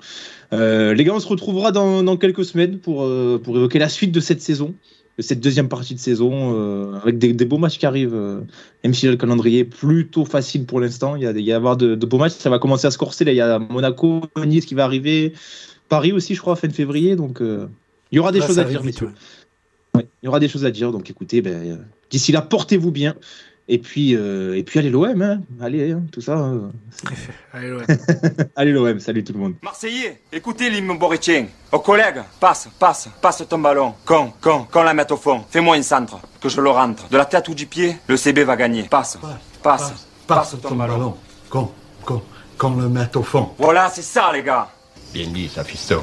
Euh, les gars, on se retrouvera dans, dans quelques semaines pour, euh, pour évoquer la suite de cette saison, de cette deuxième partie de saison, euh, avec des, des, beaux matchs qui arrivent. Même si le calendrier est plutôt facile pour l'instant, il y a, il y a avoir de, de, beaux matchs. Ça va commencer à se corser. Là, il y a Monaco, Nice qui va arriver, Paris aussi, je crois, fin février. Donc, il y aura des choses à dire, messieurs. Ouais, il y aura des choses à dire. Donc, écoutez, ben, d'ici là, portez-vous bien. Et puis, euh, et puis allez l'OM, hein. allez, hein, tout ça. Hein. <laughs> allez l'OM. <laughs> allez l'OM, salut tout le monde. Marseillais, écoutez l'hymne boritien. Aux collègues, passe, passe, passe ton ballon. Quand, quand, quand la mettre au fond, fais-moi une centre, que je le rentre. De la tête ou du pied, le CB va gagner. Passe, passe, passe, passe, ton, ton, ballon. ballon. Quand, quand, quand le mettre au fond. Voilà, c'est ça les gars. Bien dit, ça fiston.